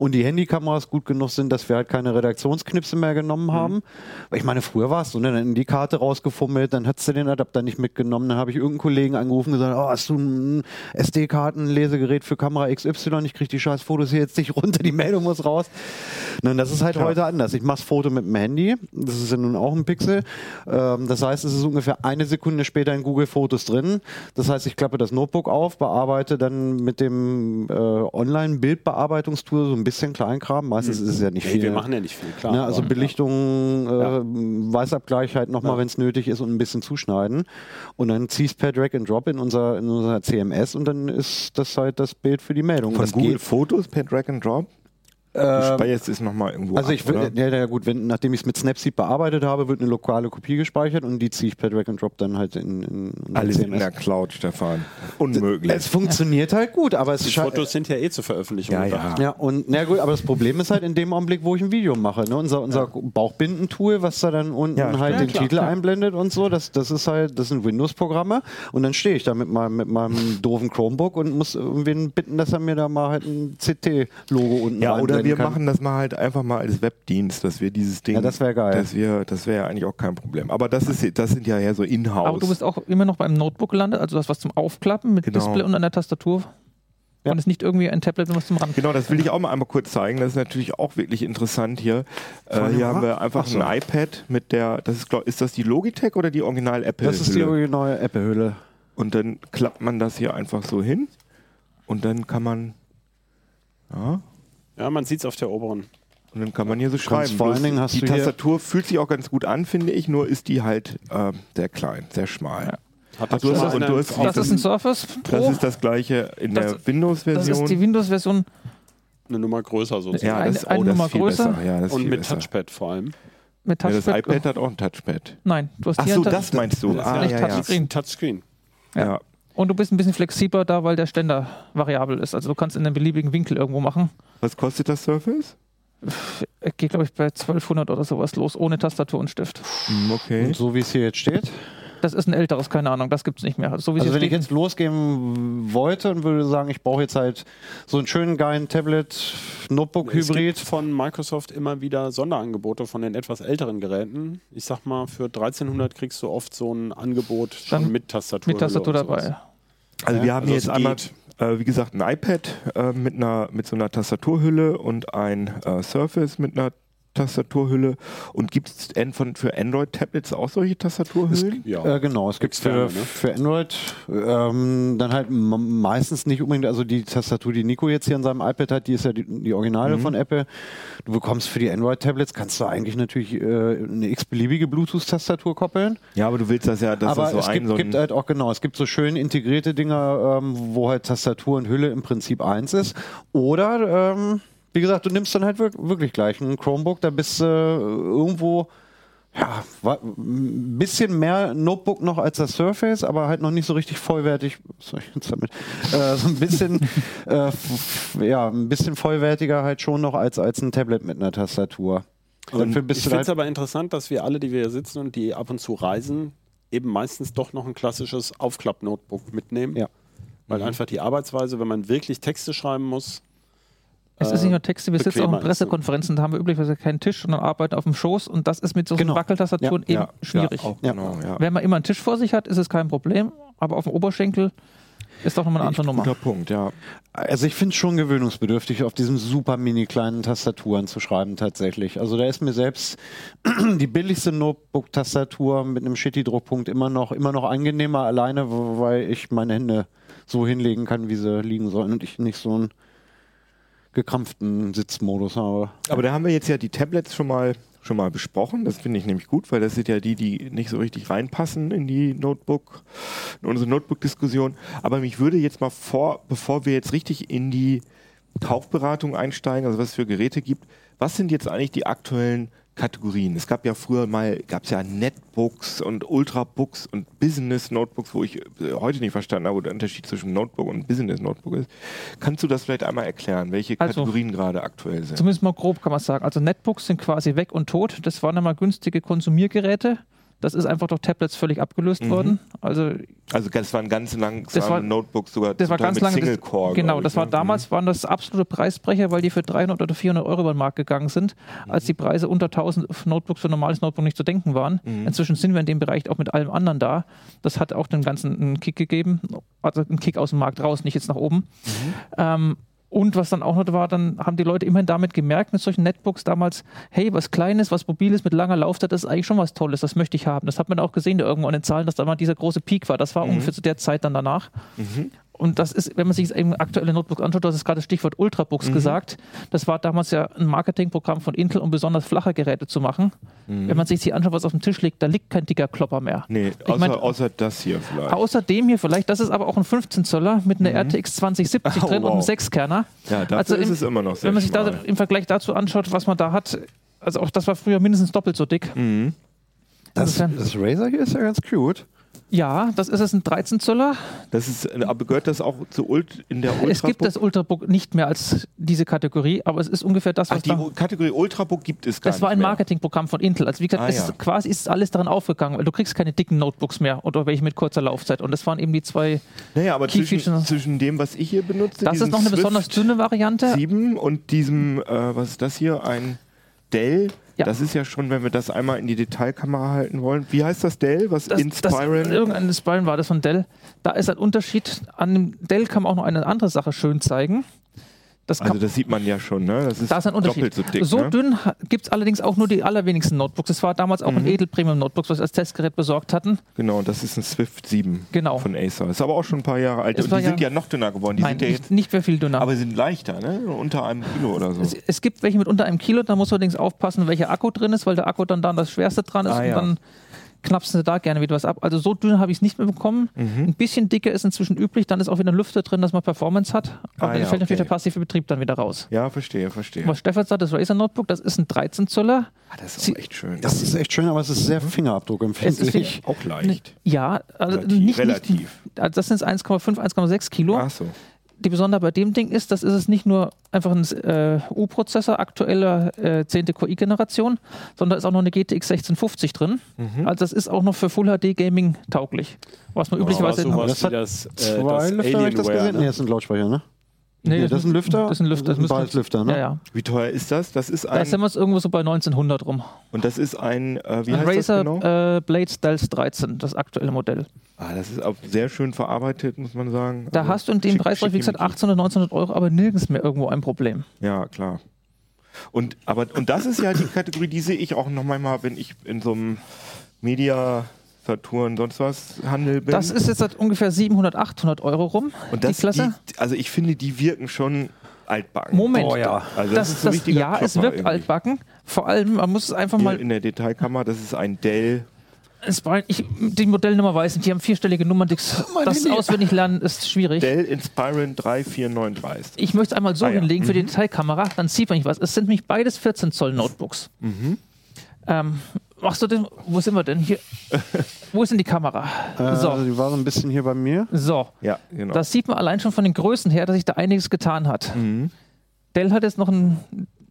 Und die Handykameras gut genug sind, dass wir halt keine Redaktionsknipse mehr genommen haben. Weil ich meine, früher war es so, ne? dann die Karte rausgefummelt, dann hast du den Adapter nicht mitgenommen, dann habe ich irgendeinen Kollegen angerufen und gesagt, oh, hast du ein SD-Karten-Lesegerät für Kamera XY, ich kriege die scheiß Fotos hier jetzt nicht runter, die Meldung muss raus. Ne, und das ist halt heute anders. Ich mache das Foto mit dem Handy, das ist ja nun auch ein Pixel. Ähm, das heißt, es ist ungefähr eine Sekunde später in Google Fotos drin. Das heißt, ich klappe das Notebook auf, bearbeite dann mit dem äh, Online-Bildbearbeitungstool so ein bisschen Kleinkram. Meistens ist es ja nicht Hey, viel. wir machen ja nicht viel, klar. Ne, also Belichtung, äh, Weißabgleich halt nochmal, wenn es nötig ist und ein bisschen zuschneiden. Und dann ziehst per Drag and Drop in unser, in unser CMS und dann ist das halt das Bild für die Meldung. von das Google geht. Fotos per Drag and Drop. Du speierst es nochmal irgendwo Also ab, ich würde, ja, ja gut, wenn, nachdem ich es mit Snapseed bearbeitet habe, wird eine lokale Kopie gespeichert und die ziehe ich per Drag and Drop dann halt in, in, in Alles in CMS. der Cloud, Stefan. Unmöglich. Es funktioniert halt gut, aber es Die sche- Fotos sind ja eh zur Veröffentlichung. Ja, ja. Ja, und na gut, aber das Problem ist halt in dem Augenblick, wo ich ein Video mache. Ne? Unser, unser Bauchbindentool, was da dann unten Ja, halt den Ja, klar. Titel einblendet und so, das, das ist halt, das sind Windows-Programme und dann stehe ich da mit meinem, mit meinem doofen Chromebook und muss irgendwen bitten, dass er mir da mal halt ein CT-Logo unten Ja, oder reinblenden wir kann. machen das mal halt einfach mal als Webdienst, dass wir dieses Ding. Ja, das wär geil. Dass wir, das wäre ja eigentlich auch kein Problem. Aber das ist, das sind ja eher so Inhouse. Aber du bist auch immer noch beim Notebook gelandet, also das was zum Aufklappen mit Genau. Display und einer Tastatur. Ja. Und ist nicht irgendwie ein Tablet, was zum Ran. Genau, das will ich auch mal einmal kurz zeigen. Das ist natürlich auch wirklich interessant hier. Äh, hier haben wir einfach Ach so. ein iPad mit der, das ist, glaub, ist das die Logitech oder die Original Apple? Das ist die neue Apple-Hülle. Und dann klappt man das hier einfach so hin und dann kann man, ja, Ja, man sieht es auf der oberen. und dann kann man hier so schreiben. vor allen Dingen hast die du hier- Tastatur fühlt sich auch ganz gut an, finde ich, nur ist die halt äh, sehr klein, sehr schmal. Hat Ach, du hast- schon und du hast- auf- Das ist ein Surface Pro. Das ist das gleiche in Das- der das Windows-Version. ist die Windows-Version eine Nummer größer sozusagen. Ja, Eine- das, eine oh, das Nummer ist viel größer. besser. Ja, das Und viel mit besser. Touchpad vor allem. mit Ja, das Touchpad. iPad hat auch ein Touchpad. Nein, du hast Ach hier so, das meinst du. Das Ah, nicht ja, ja. Touchscreen. Touchscreen. ja. Und du bist ein bisschen flexibler da, weil der Ständer variabel ist. Also du kannst in einem beliebigen Winkel irgendwo machen. Was kostet das Surface? Äh, Geht, glaube ich, bei 1200 oder sowas los, ohne Tastatur und Stift. Hm, okay. Und so wie es hier jetzt steht. Das ist ein älteres, keine Ahnung, das gibt es nicht mehr. So wie es Also wenn ich steht, jetzt losgehen wollte und würde sagen, ich brauche jetzt halt so einen schönen geilen Es gibt Tablet-Notebook-Hybrid. von Microsoft immer wieder Sonderangebote von den etwas älteren Geräten. Ich sag mal, für 1300 kriegst du oft so ein Angebot schon Dann mit Tastatur. mit Tastatur dabei. Also wir haben Also hier jetzt einmal, äh, wie gesagt, ein iPad äh, mit, einer, mit so einer Tastaturhülle und ein äh, Surface mit einer Tastaturhülle. Und gibt es von, für Android-Tablets auch solche Tastaturhüllen? Ja. Äh, genau, es gibt für, ne? für Android ähm, dann halt meistens nicht unbedingt, also die Tastatur, die Nico jetzt hier an seinem iPad hat, die ist ja die, die Originale Mhm. von Apple. Du bekommst für die Android-Tablets, kannst du eigentlich natürlich äh, eine x-beliebige Bluetooth-Tastatur koppeln. Ja, aber du willst das ja, dass Aber das so es ein, gibt, so ein gibt halt auch, genau, es gibt so schön integrierte Dinger, ähm, wo halt Tastatur und Hülle im Prinzip eins ist. Oder, ähm, wie gesagt, du nimmst dann halt wirk wirklich gleich ein Chromebook, da bist du äh, irgendwo, ja, ein bisschen mehr Notebook noch als das Surface, aber halt noch nicht so richtig vollwertig. Was soll ich jetzt damit? Äh, so ein bisschen, [laughs] äh, ja, ein bisschen vollwertiger halt schon noch als, als ein Tablet mit einer Tastatur. Dafür bist Ich finde es halt, aber interessant, dass wir alle, die wir hier sitzen und die ab und zu reisen, eben meistens doch noch ein klassisches Aufklapp-Notebook mitnehmen. Ja. Weil einfach die Arbeitsweise, wenn man wirklich Texte schreiben muss, Es ist nicht nur Texte, wir sitzen auch in Pressekonferenzen, da haben wir üblicherweise keinen Tisch, sondern arbeiten auf dem Schoß und das ist mit so Genau. Wackeltastaturen eben schwierig. Ja, auch, Ja. genau, ja. Wenn man immer einen Tisch vor sich hat, ist es kein Problem, aber auf dem Oberschenkel ist doch nochmal eine andere Nummer. Guter Punkt, ja. Also ich finde es schon gewöhnungsbedürftig, auf diesen super mini kleinen Tastaturen zu schreiben tatsächlich. Also da ist mir selbst [clears throat] die billigste Notebook-Tastatur mit einem Shitty-Druckpunkt immer noch, immer noch angenehmer alleine, weil ich meine Hände so hinlegen kann, wie sie liegen sollen und ich nicht so einen gekrampften Sitzmodus habe. Aber da haben wir jetzt ja die Tablets schon mal schon mal besprochen. Das finde ich nämlich gut, weil das sind ja die, die nicht so richtig reinpassen in die Notebook, in unsere Notebook-Diskussion. Aber mich würde jetzt mal vor, bevor wir jetzt richtig in die Kaufberatung einsteigen, also was es für Geräte gibt, was sind jetzt eigentlich die aktuellen Kategorien? Es gab ja früher mal, gab es ja Netbooks und Ultrabooks und Business Notebooks, wo ich äh, heute nicht verstanden habe, wo der Unterschied zwischen Notebook und Business Notebook ist. Kannst du das vielleicht einmal erklären, welche Also, Kategorien gerade aktuell sind? Zumindest mal grob kann man sagen. Also Netbooks sind quasi weg und tot. Das waren einmal günstige Konsumiergeräte. Das ist einfach durch Tablets völlig abgelöst Mhm. worden. Also Also das waren ganz langsame Das Notebooks sogar das war ganz mit lange. Single Das, Core. genau, glaub das war ne? damals waren das absolute Preisbrecher, weil die für 300 oder 400 Euro über den Markt gegangen sind, als die Preise unter 1000 Notebooks für ein normales Notebook nicht zu denken waren. Mhm. Inzwischen sind wir in dem Bereich auch mit allem anderen da. Das hat auch dem Ganzen einen Kick gegeben, also einen Kick aus dem Markt raus, nicht jetzt nach oben. Mhm. Ähm, und was dann auch noch war, dann haben die Leute immerhin damit gemerkt, mit solchen Netbooks damals, hey, was Kleines, was Mobiles mit langer Laufzeit, das ist eigentlich schon was Tolles, das möchte ich haben. Das hat man auch gesehen, da irgendwo an den Zahlen, dass da mal dieser große Peak war. Das war ungefähr zu der Zeit dann danach. Und das ist, wenn man sich eben aktuelle Notebooks anschaut, du hast es gerade das Stichwort Ultrabooks Mhm. gesagt. Das war damals ja ein Marketingprogramm von Intel, um besonders flache Geräte zu machen. Wenn man sich die anschaut, was auf dem Tisch liegt, da liegt kein dicker Klopper mehr. Mhm. Nee, außer, mein- außer das hier vielleicht. Außerdem hier vielleicht, das ist aber auch ein 15 Zöller mit einer RTX 2070 Oh, [laughs] drin und einem wow. 6-Kerner. ja, dafür also ist im- es immer noch sehr Wenn man sich da im Vergleich dazu anschaut, was man da hat, also auch das war früher mindestens doppelt so dick. Mhm. Das, das Razer hier ist ja ganz cute. Ja, das ist es ein 13 Zöller. Das ist, aber gehört das auch zu Ult in der Ultrabook? Es gibt das Ultrabook nicht mehr als diese Kategorie, aber es ist ungefähr das, Ach, was die da. Kategorie Ultrabook gibt es gar Das war ein nicht. Marketingprogramm von Intel. Also wie gesagt, Ah, es ja. ist quasi ist alles daran aufgegangen, weil du kriegst keine dicken Notebooks mehr oder welche mit kurzer Laufzeit. Und das waren eben die zwei. Naja, aber zwischen, zwischen dem, was ich hier benutze, Das ist noch eine Swift besonders dünne Variante. 7 und diesem, äh, was ist das hier, ein Dell. Ja. Das ist ja schon, wenn wir das einmal in die Detailkamera halten wollen. Wie heißt das Dell? Was Das, das, Inspiron? irgendein Inspiron war das von Dell. Da ist ein Unterschied. An dem Dell kann man auch noch eine andere Sache schön zeigen. Das also das sieht man ja schon, ne? Das ist, da ist ein Unterschied. doppelt so dick. ne? dünn gibt es allerdings auch nur die allerwenigsten Notebooks. Das war damals auch ein Edel Premium Notebook, was wir als Testgerät besorgt hatten. Genau, das ist ein Swift 7 Genau. von Acer. Ist aber auch schon ein paar Jahre alt. Es Und die sind ja- ja noch dünner geworden. Die Nein, sind ja nicht, jetzt, nicht mehr viel dünner. aber sind leichter, ne? Unter einem Kilo oder so. Es, es gibt welche mit unter einem Kilo, da muss man allerdings aufpassen, welcher Akku drin ist, weil der Akku dann da das Schwerste dran ist Ah, und ja. dann knappst du da gerne wieder was ab. Also so dünn habe ich es nicht mehr bekommen. Mhm. Ein bisschen dicker ist inzwischen üblich, dann ist auch wieder ein Lüfter drin, dass man Performance hat. Aber Ah, dann ja, fällt natürlich okay. der passive Betrieb dann wieder raus. Ja, verstehe, verstehe. Was Stefan sagt, das Razer Notebook, das ist ein 13 Zöller. Ah, das ist Sie- echt schön. Das ist echt schön, aber es ist sehr fingerabdruckempfindlich. auch leicht. Ja, also Relativ, nicht, relativ. Nicht, also das sind 1,5, 1,6 Kilo. Ach so. Die Besonderheit bei dem Ding ist, das ist es nicht nur einfach ein äh, U-Prozessor aktueller äh, 10. QI-Generation, sondern da ist auch noch eine GTX 1650 drin. Mhm. Also das ist auch noch für Full HD Gaming tauglich. Was man üblicherweise Aber das sowas hat wie das, äh, Zwei das das Alienware, gesehen? Nee, ne? das ist ein Lautsprecher, ne? Nee, Nee, das ist ein Lüfter? Das ist ein Lüfter. Das ist ein müsste- beides Lüfter, ne? Ja, ja. Wie teuer ist das? Das ist Da ein sind wir jetzt irgendwo so bei 1900 rum. und das ist ein äh, wie ein heißt Razer das genau? äh, Blade Stealth 13, das aktuelle Modell. ah, das ist auch sehr schön verarbeitet, muss man sagen. Da Also hast du in dem schick- Preisbereich, wie gesagt, schickimicki. 1800, 1900 Euro, aber nirgends mehr irgendwo ein Problem. Ja, klar. Und aber und das ist ja die Kategorie, die sehe ich auch noch manchmal, wenn ich in so einem Media Saturn, sonst was Handel bin. Das ist jetzt seit ungefähr 700, 800 Euro rum. und das, die Klasse. Die, also ich finde, die wirken schon altbacken. Moment. Oh ja. Also das, das, ist so das, ja, es Klopper wirkt irgendwie. altbacken. Vor allem, man muss es einfach Hier mal. in der Detailkammer, das ist ein Dell. Es war, ich, die Modellnummer weiß nicht, die haben vierstellige Nummern. [laughs] Das, das auswendig lernen ist schwierig. Dell Inspiron 3439. Ich möchte es einmal so Ah, ja. hinlegen für die Detailkamera, dann sieht man nicht was. Es sind nämlich beides 14 Zoll Notebooks. Mhm. Ähm, machst du denn, wo sind wir denn? Hier. wo ist denn die Kamera? Äh, So, Die war so ein bisschen hier bei mir. so. Ja, genau. Das sieht man allein schon von den Größen her, dass sich da einiges getan hat. mhm. Dell hat jetzt noch einen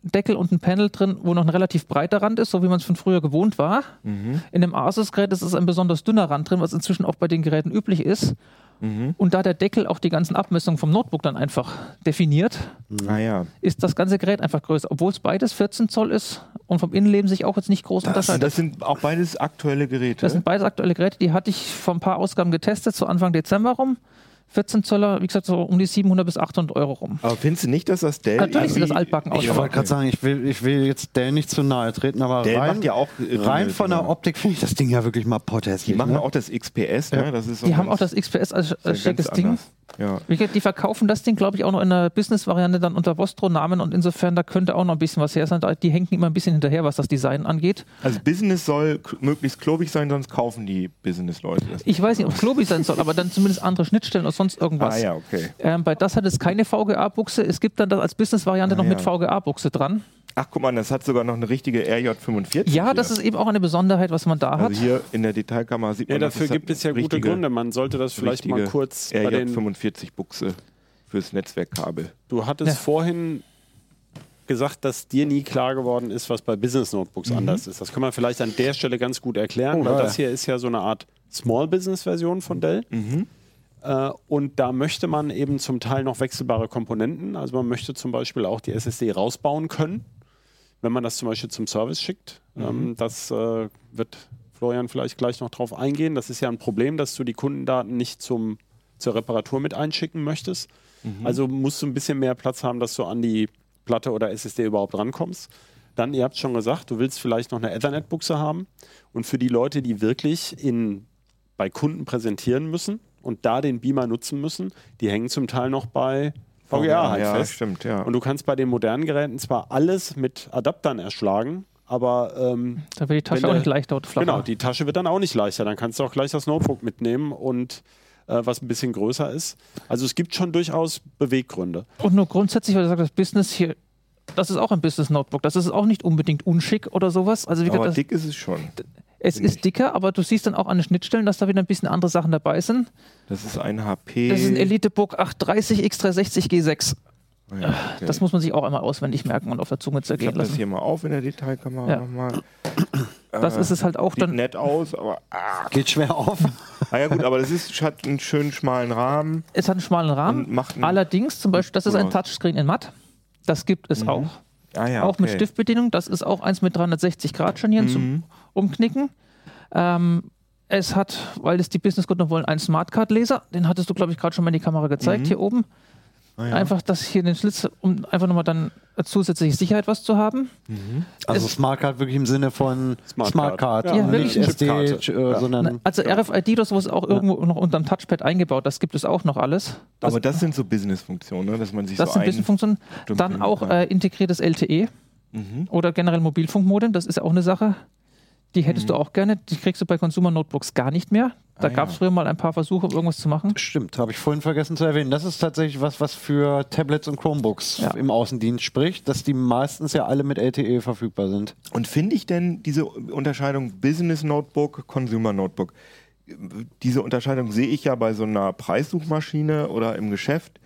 Deckel und ein Panel drin, wo noch ein relativ breiter Rand ist, so wie man es von früher gewohnt war. Mhm. In dem Asus-Gerät ist es ein besonders dünner Rand drin, was inzwischen auch bei den Geräten üblich ist. Mhm. Und da der Deckel auch die ganzen Abmessungen vom Notebook dann einfach definiert, Ah ja. ist das ganze Gerät einfach größer, obwohl es beides 14 Zoll ist und vom Innenleben sich auch jetzt nicht groß Das, unterscheidet. das sind auch beides aktuelle Geräte. Das sind beides aktuelle Geräte, die hatte ich vor ein paar Ausgaben getestet, so Anfang Dezember rum. 14 Zoller, wie gesagt, so um die 700 bis 800 Euro rum. aber findest du nicht, dass das Dell. Natürlich sieht das altbacken aus. Ich wollte gerade sagen, ich will, ich will jetzt Dell nicht zu nahe treten, aber Dell rein, macht ja auch. rein von der Dinger. Optik finde ich das Ding ja wirklich mal Die potthässlich. machen ne? auch das XPS, ne? Das ist so Die haben auch das XPS als, ja als schickes Ding. Ja. Die verkaufen das Ding, glaube ich, auch noch in der Business-Variante dann unter Vostro-Namen und insofern, da könnte auch noch ein bisschen was her sein. Die hängen immer ein bisschen hinterher, was das Design angeht. Also Business soll möglichst klobig sein, sonst kaufen die Business-Leute das. Ich weiß nicht, ob es klobig sein soll, aber dann zumindest andere Schnittstellen oder sonst irgendwas. Ah ja, okay. Ähm, bei das hat es keine VGA-Buchse. Es gibt dann das als Business-Variante Ah, noch mit ja. VGA-Buchse dran. Ach, guck mal, das hat sogar noch eine richtige RJ45. Ja, hier. das ist eben auch eine Besonderheit, was man da hat. Also hier in der Detailkamera sieht Ja, man, dass dafür es gibt hat es ja gute Gründe. Man sollte das vielleicht mal kurz bei den. RJ45-Buchse fürs Netzwerkkabel. Du hattest Ja. vorhin gesagt, dass dir nie klar geworden ist, was bei Business Mhm. Notebooks anders ist. Das kann man vielleicht an der Stelle ganz gut erklären, Oh, weil ja. das hier ist ja so eine Art Small Business Version von Dell. Mhm. Äh, und da möchte man eben zum Teil noch wechselbare Komponenten. Also man möchte zum Beispiel auch die SSD rausbauen können, wenn man das zum Beispiel zum Service schickt. Ähm, das äh, wird Florian vielleicht gleich noch drauf eingehen. Das ist ja ein Problem, dass du die Kundendaten nicht zum, zur Reparatur mit einschicken möchtest. Also musst du ein bisschen mehr Platz haben, dass du an die Platte oder SSD überhaupt rankommst. Dann, ihr habt schon gesagt, du willst vielleicht noch eine Ethernet-Buchse haben. Und für die Leute, die wirklich in, bei Kunden präsentieren müssen, und da den Beamer nutzen müssen, die hängen zum Teil noch bei VGA halt ja, fest. stimmt, ja. Und du kannst bei den modernen Geräten zwar alles mit Adaptern erschlagen, aber ähm, Da wird die Tasche auch der- nicht leichter oder flacher. genau, die Tasche wird dann auch nicht leichter. Dann kannst du auch gleich das Notebook mitnehmen und äh, was ein bisschen größer ist. Also es gibt schon durchaus Beweggründe. Und nur grundsätzlich, weil du sagst, das Business hier, das ist auch ein Business Notebook. Das ist auch nicht unbedingt unschick oder sowas. Also wie Aber gesagt, das, dick ist es schon. Es ist dicker, aber du siehst dann auch an den Schnittstellen, dass da wieder ein bisschen andere Sachen dabei sind. Das ist ein HP. Das ist ein Elitebook 830 X360 G6. Ah ja, okay. Das muss man sich auch einmal auswendig merken und auf der Zunge ich zergehen habe das lassen. hier mal auf in der Detailkamera Ja. nochmal. [clears throat] Das ist es halt auch Sieht dann. nett aus, aber. Ah, Geht schwer auf. ah ja, gut, aber das ist, hat einen schönen schmalen Rahmen. Es hat einen schmalen Rahmen. Einen- Allerdings, zum Beispiel, das ist ein. Touchscreen in matt. Das gibt es auch. Ah ja, auch mit okay. Stiftbedienung. Das ist auch eins mit 360 Grad Scharnieren Mhm. zum Umknicken. Ähm, es hat, weil das die Businesskunden wollen, einen Smartcard-Leser. Den hattest du, glaube ich, gerade schon mal in die Kamera gezeigt, hier oben. Ah ja. Einfach, dass hier den Schlitz, um einfach nochmal dann zusätzliche Sicherheit was zu haben. Also Es- Smartcard wirklich im Sinne von Smartcard. Smartcard, Ja, und wirklich. nicht SD, äh, sondern Also RFID oder sowas auch irgendwo noch unterm Touchpad eingebaut. Das gibt es auch noch alles. aber das sind so Business-Funktionen, ne? dass man sich Das so sind ein... Businessfunktionen. Dann ja. auch äh, integriertes LTE Mhm. oder generell Mobilfunkmodem. Das ist ja auch eine Sache. Die hättest du auch gerne. Die kriegst du bei Consumer Notebooks gar nicht mehr. Da Ah, gab es ja. früher mal ein paar Versuche, um irgendwas zu machen. Stimmt, habe ich vorhin vergessen zu erwähnen. Das ist tatsächlich was, was für Tablets und Chromebooks Ja. im Außendienst spricht, dass die meistens ja alle mit LTE verfügbar sind. Und finde ich denn diese Unterscheidung Business Notebook, Consumer Notebook, diese Unterscheidung sehe ich ja bei so einer Preissuchmaschine oder im Geschäft,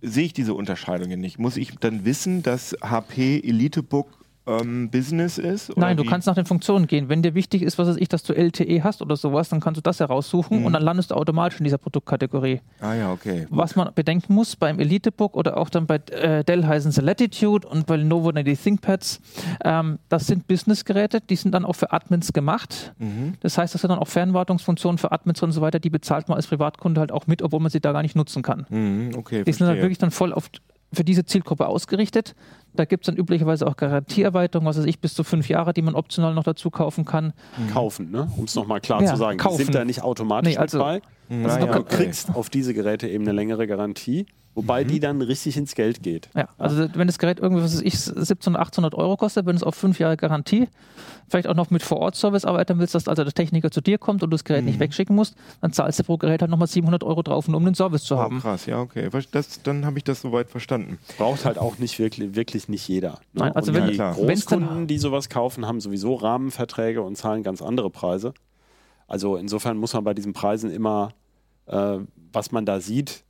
sehe ich diese Unterscheidung ja nicht. Muss ich dann wissen, dass HP Elitebook ähm, Business ist? Nein, du wie? kannst nach den Funktionen gehen. Wenn dir wichtig ist, was weiß ich, dass du LTE hast oder sowas, dann kannst du das heraussuchen und dann landest du automatisch in dieser Produktkategorie. Ah ja, okay. Was man bedenken muss beim Elitebook oder auch dann bei äh, Dell heißen sie Latitude und bei Lenovo dann die ThinkPads, ähm, das sind Businessgeräte, die sind dann auch für Admins gemacht. Mhm. Das heißt, das sind dann auch Fernwartungsfunktionen für Admins und so weiter, die bezahlt man als Privatkunde halt auch mit, obwohl man sie da gar nicht nutzen kann. Mhm, okay, Die sind halt verstehe. wirklich dann voll auf, für diese Zielgruppe ausgerichtet. Da gibt es dann üblicherweise auch Garantieerweiterungen, was weiß ich, bis zu fünf Jahre, die man optional noch dazu kaufen kann. Kaufen, ne? um es nochmal klar Ja, zu sagen. kaufen. Die sind da nicht automatisch Nee, also- mit bei. Mhm, Also ah, du ja, okay. kriegst auf diese Geräte eben eine längere Garantie, wobei die dann richtig ins Geld geht. Ja, also wenn das Gerät irgendwie, was weiß ich, 1700, 1800 Euro kostet, wenn es auf fünf Jahre Garantie, vielleicht auch noch mit Vor-Ort-Service arbeiten willst, dass also der Techniker zu dir kommt und du das Gerät nicht wegschicken musst, dann zahlst du pro Gerät halt nochmal 700 Euro drauf, nur um den Service zu Oh, haben. krass, ja, okay. Was- Das, dann habe ich das soweit verstanden. Braucht halt auch nicht wirklich, wirklich nicht jeder. Ne? Nein, also und wenn- die dann- Großkunden, die sowas kaufen, haben sowieso Rahmenverträge und zahlen ganz andere Preise. Also insofern muss man bei diesen Preisen immer, äh, was man da sieht,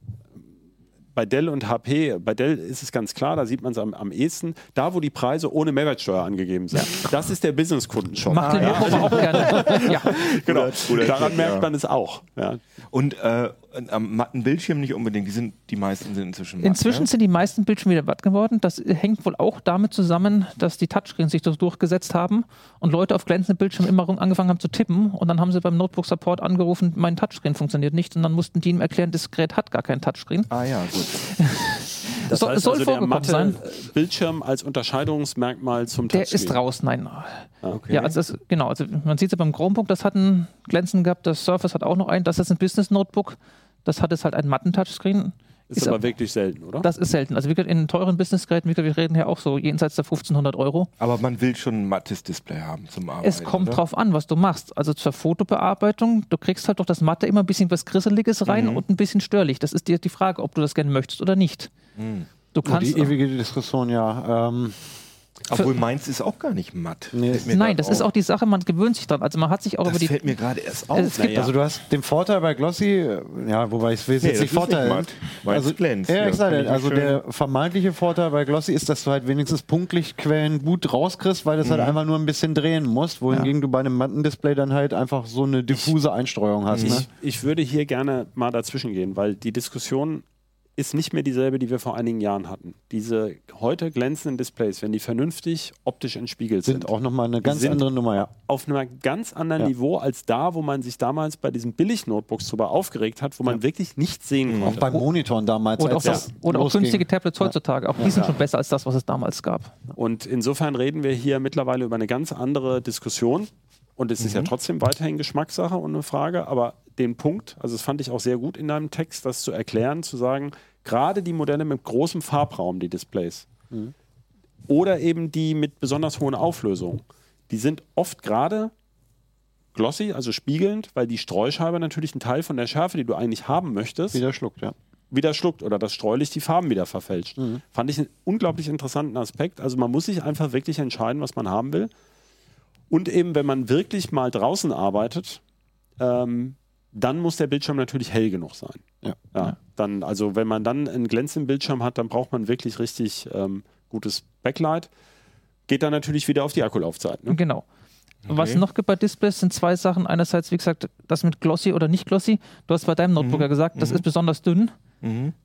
bei Dell und HP, bei Dell ist es ganz klar, da sieht man es am, am ehesten, da wo die Preise ohne Mehrwertsteuer angegeben sind. Das ist der Business-Kundenshop. Macht den Lenovo auch gerne. ja. [laughs] Genau. Daran merkt ja. man es auch. Ja. Und äh, am matten Bildschirm nicht unbedingt. Die, sind, die meisten sind inzwischen matt, Inzwischen ne? sind die meisten Bildschirme wieder watt geworden. Das hängt wohl auch damit zusammen, dass die Touchscreens sich so durchgesetzt haben und Leute auf glänzenden Bildschirmen immer rum- angefangen haben zu tippen und dann haben sie beim Notebook-Support angerufen, mein Touchscreen funktioniert nicht und dann mussten die ihm erklären, das Gerät hat gar keinen Touchscreen. Ah ja, gut. Das soll- heißt soll also, der matte sein. Bildschirm als Unterscheidungsmerkmal zum Der Touchscreen. ist raus, nein. Okay. Ja, also das, genau. Also man sieht es ja beim Chromebook, das hat ein Glänzen gehabt, das Surface hat auch noch einen, das ist ein Business-Notebook, das hat jetzt halt einen matten Touchscreen. Ist, Ist aber ab- wirklich selten, oder? Das ist selten. Also wie gesagt, in teuren Businessgeräten, wie gesagt, wir reden ja auch so jenseits der 1500 Euro. Aber man will schon ein mattes Display haben zum Arbeiten. Es kommt oder? drauf an, was du machst. Also zur Fotobearbeitung, du kriegst halt durch das Matte immer ein bisschen was Grisseliges rein Mhm. und ein bisschen störlich. Das ist dir die Frage, ob du das gerne möchtest oder nicht. Mhm. Du kannst. die ewige Diskussion, ja. Ähm, Obwohl meins ist auch gar nicht matt. Nee. Nein, das ist auf. auch die Sache, man gewöhnt sich dran. Also man hat sich auch Das über die. fällt mir gerade erst auf. Es gibt- Naja. Also du hast den Vorteil bei Glossy, ja, wobei ich will es Nee, jetzt das nicht ist nicht Vorteil. matt, weil es also, glänzt. Ja, Ja, ich ich also schön- der vermeintliche Vorteil bei Glossy ist, dass du halt wenigstens Punktlichtquellen gut rauskriegst, weil du es halt einfach nur ein bisschen drehen musst, wohingegen du bei einem matten Display dann halt einfach so eine diffuse Einstreuung hast. Ne? Ich, ich würde hier gerne mal dazwischen gehen, weil die Diskussion ist nicht mehr dieselbe, die wir vor einigen Jahren hatten. Diese heute glänzenden Displays, wenn die vernünftig optisch entspiegelt sind, Sind auch nochmal eine ganz andere Nummer, ja. auf einem ganz anderen Ja. Niveau als da, wo man sich damals bei diesen Billig-Notebooks drüber aufgeregt hat, wo man wirklich nichts sehen Auch konnte. beim Monitoren damals. oder auch, das, oder auch günstige Tablets heutzutage. Auch die sind schon besser als das, was es damals gab. Und insofern reden wir hier mittlerweile über eine ganz andere Diskussion. Und es ist ja trotzdem weiterhin Geschmackssache und eine Frage, aber den Punkt, also das fand ich auch sehr gut in deinem Text, das zu erklären, zu sagen, gerade die Modelle mit großem Farbraum, die Displays, oder eben die mit besonders hohen Auflösungen, die sind oft gerade glossy, also spiegelnd, weil die Streuscheibe natürlich einen Teil von der Schärfe, die du eigentlich haben möchtest, Wieder schluckt, ja. wieder schluckt oder das Streulicht die Farben wieder verfälscht. Fand ich einen unglaublich interessanten Aspekt. Also man muss sich einfach wirklich entscheiden, was man haben will. Und eben, wenn man wirklich mal draußen arbeitet, ähm, dann muss der Bildschirm natürlich hell genug sein. Ja. Dann, also wenn man dann einen glänzenden Bildschirm hat, dann braucht man wirklich richtig ähm, gutes Backlight. Geht dann natürlich wieder auf die Akkulaufzeit. Ne? Genau. Was noch gibt bei Displays sind zwei Sachen. Einerseits, wie gesagt, das mit Glossy oder nicht Glossy. Du hast bei deinem Notebook Mhm. ja gesagt, das ist besonders dünn.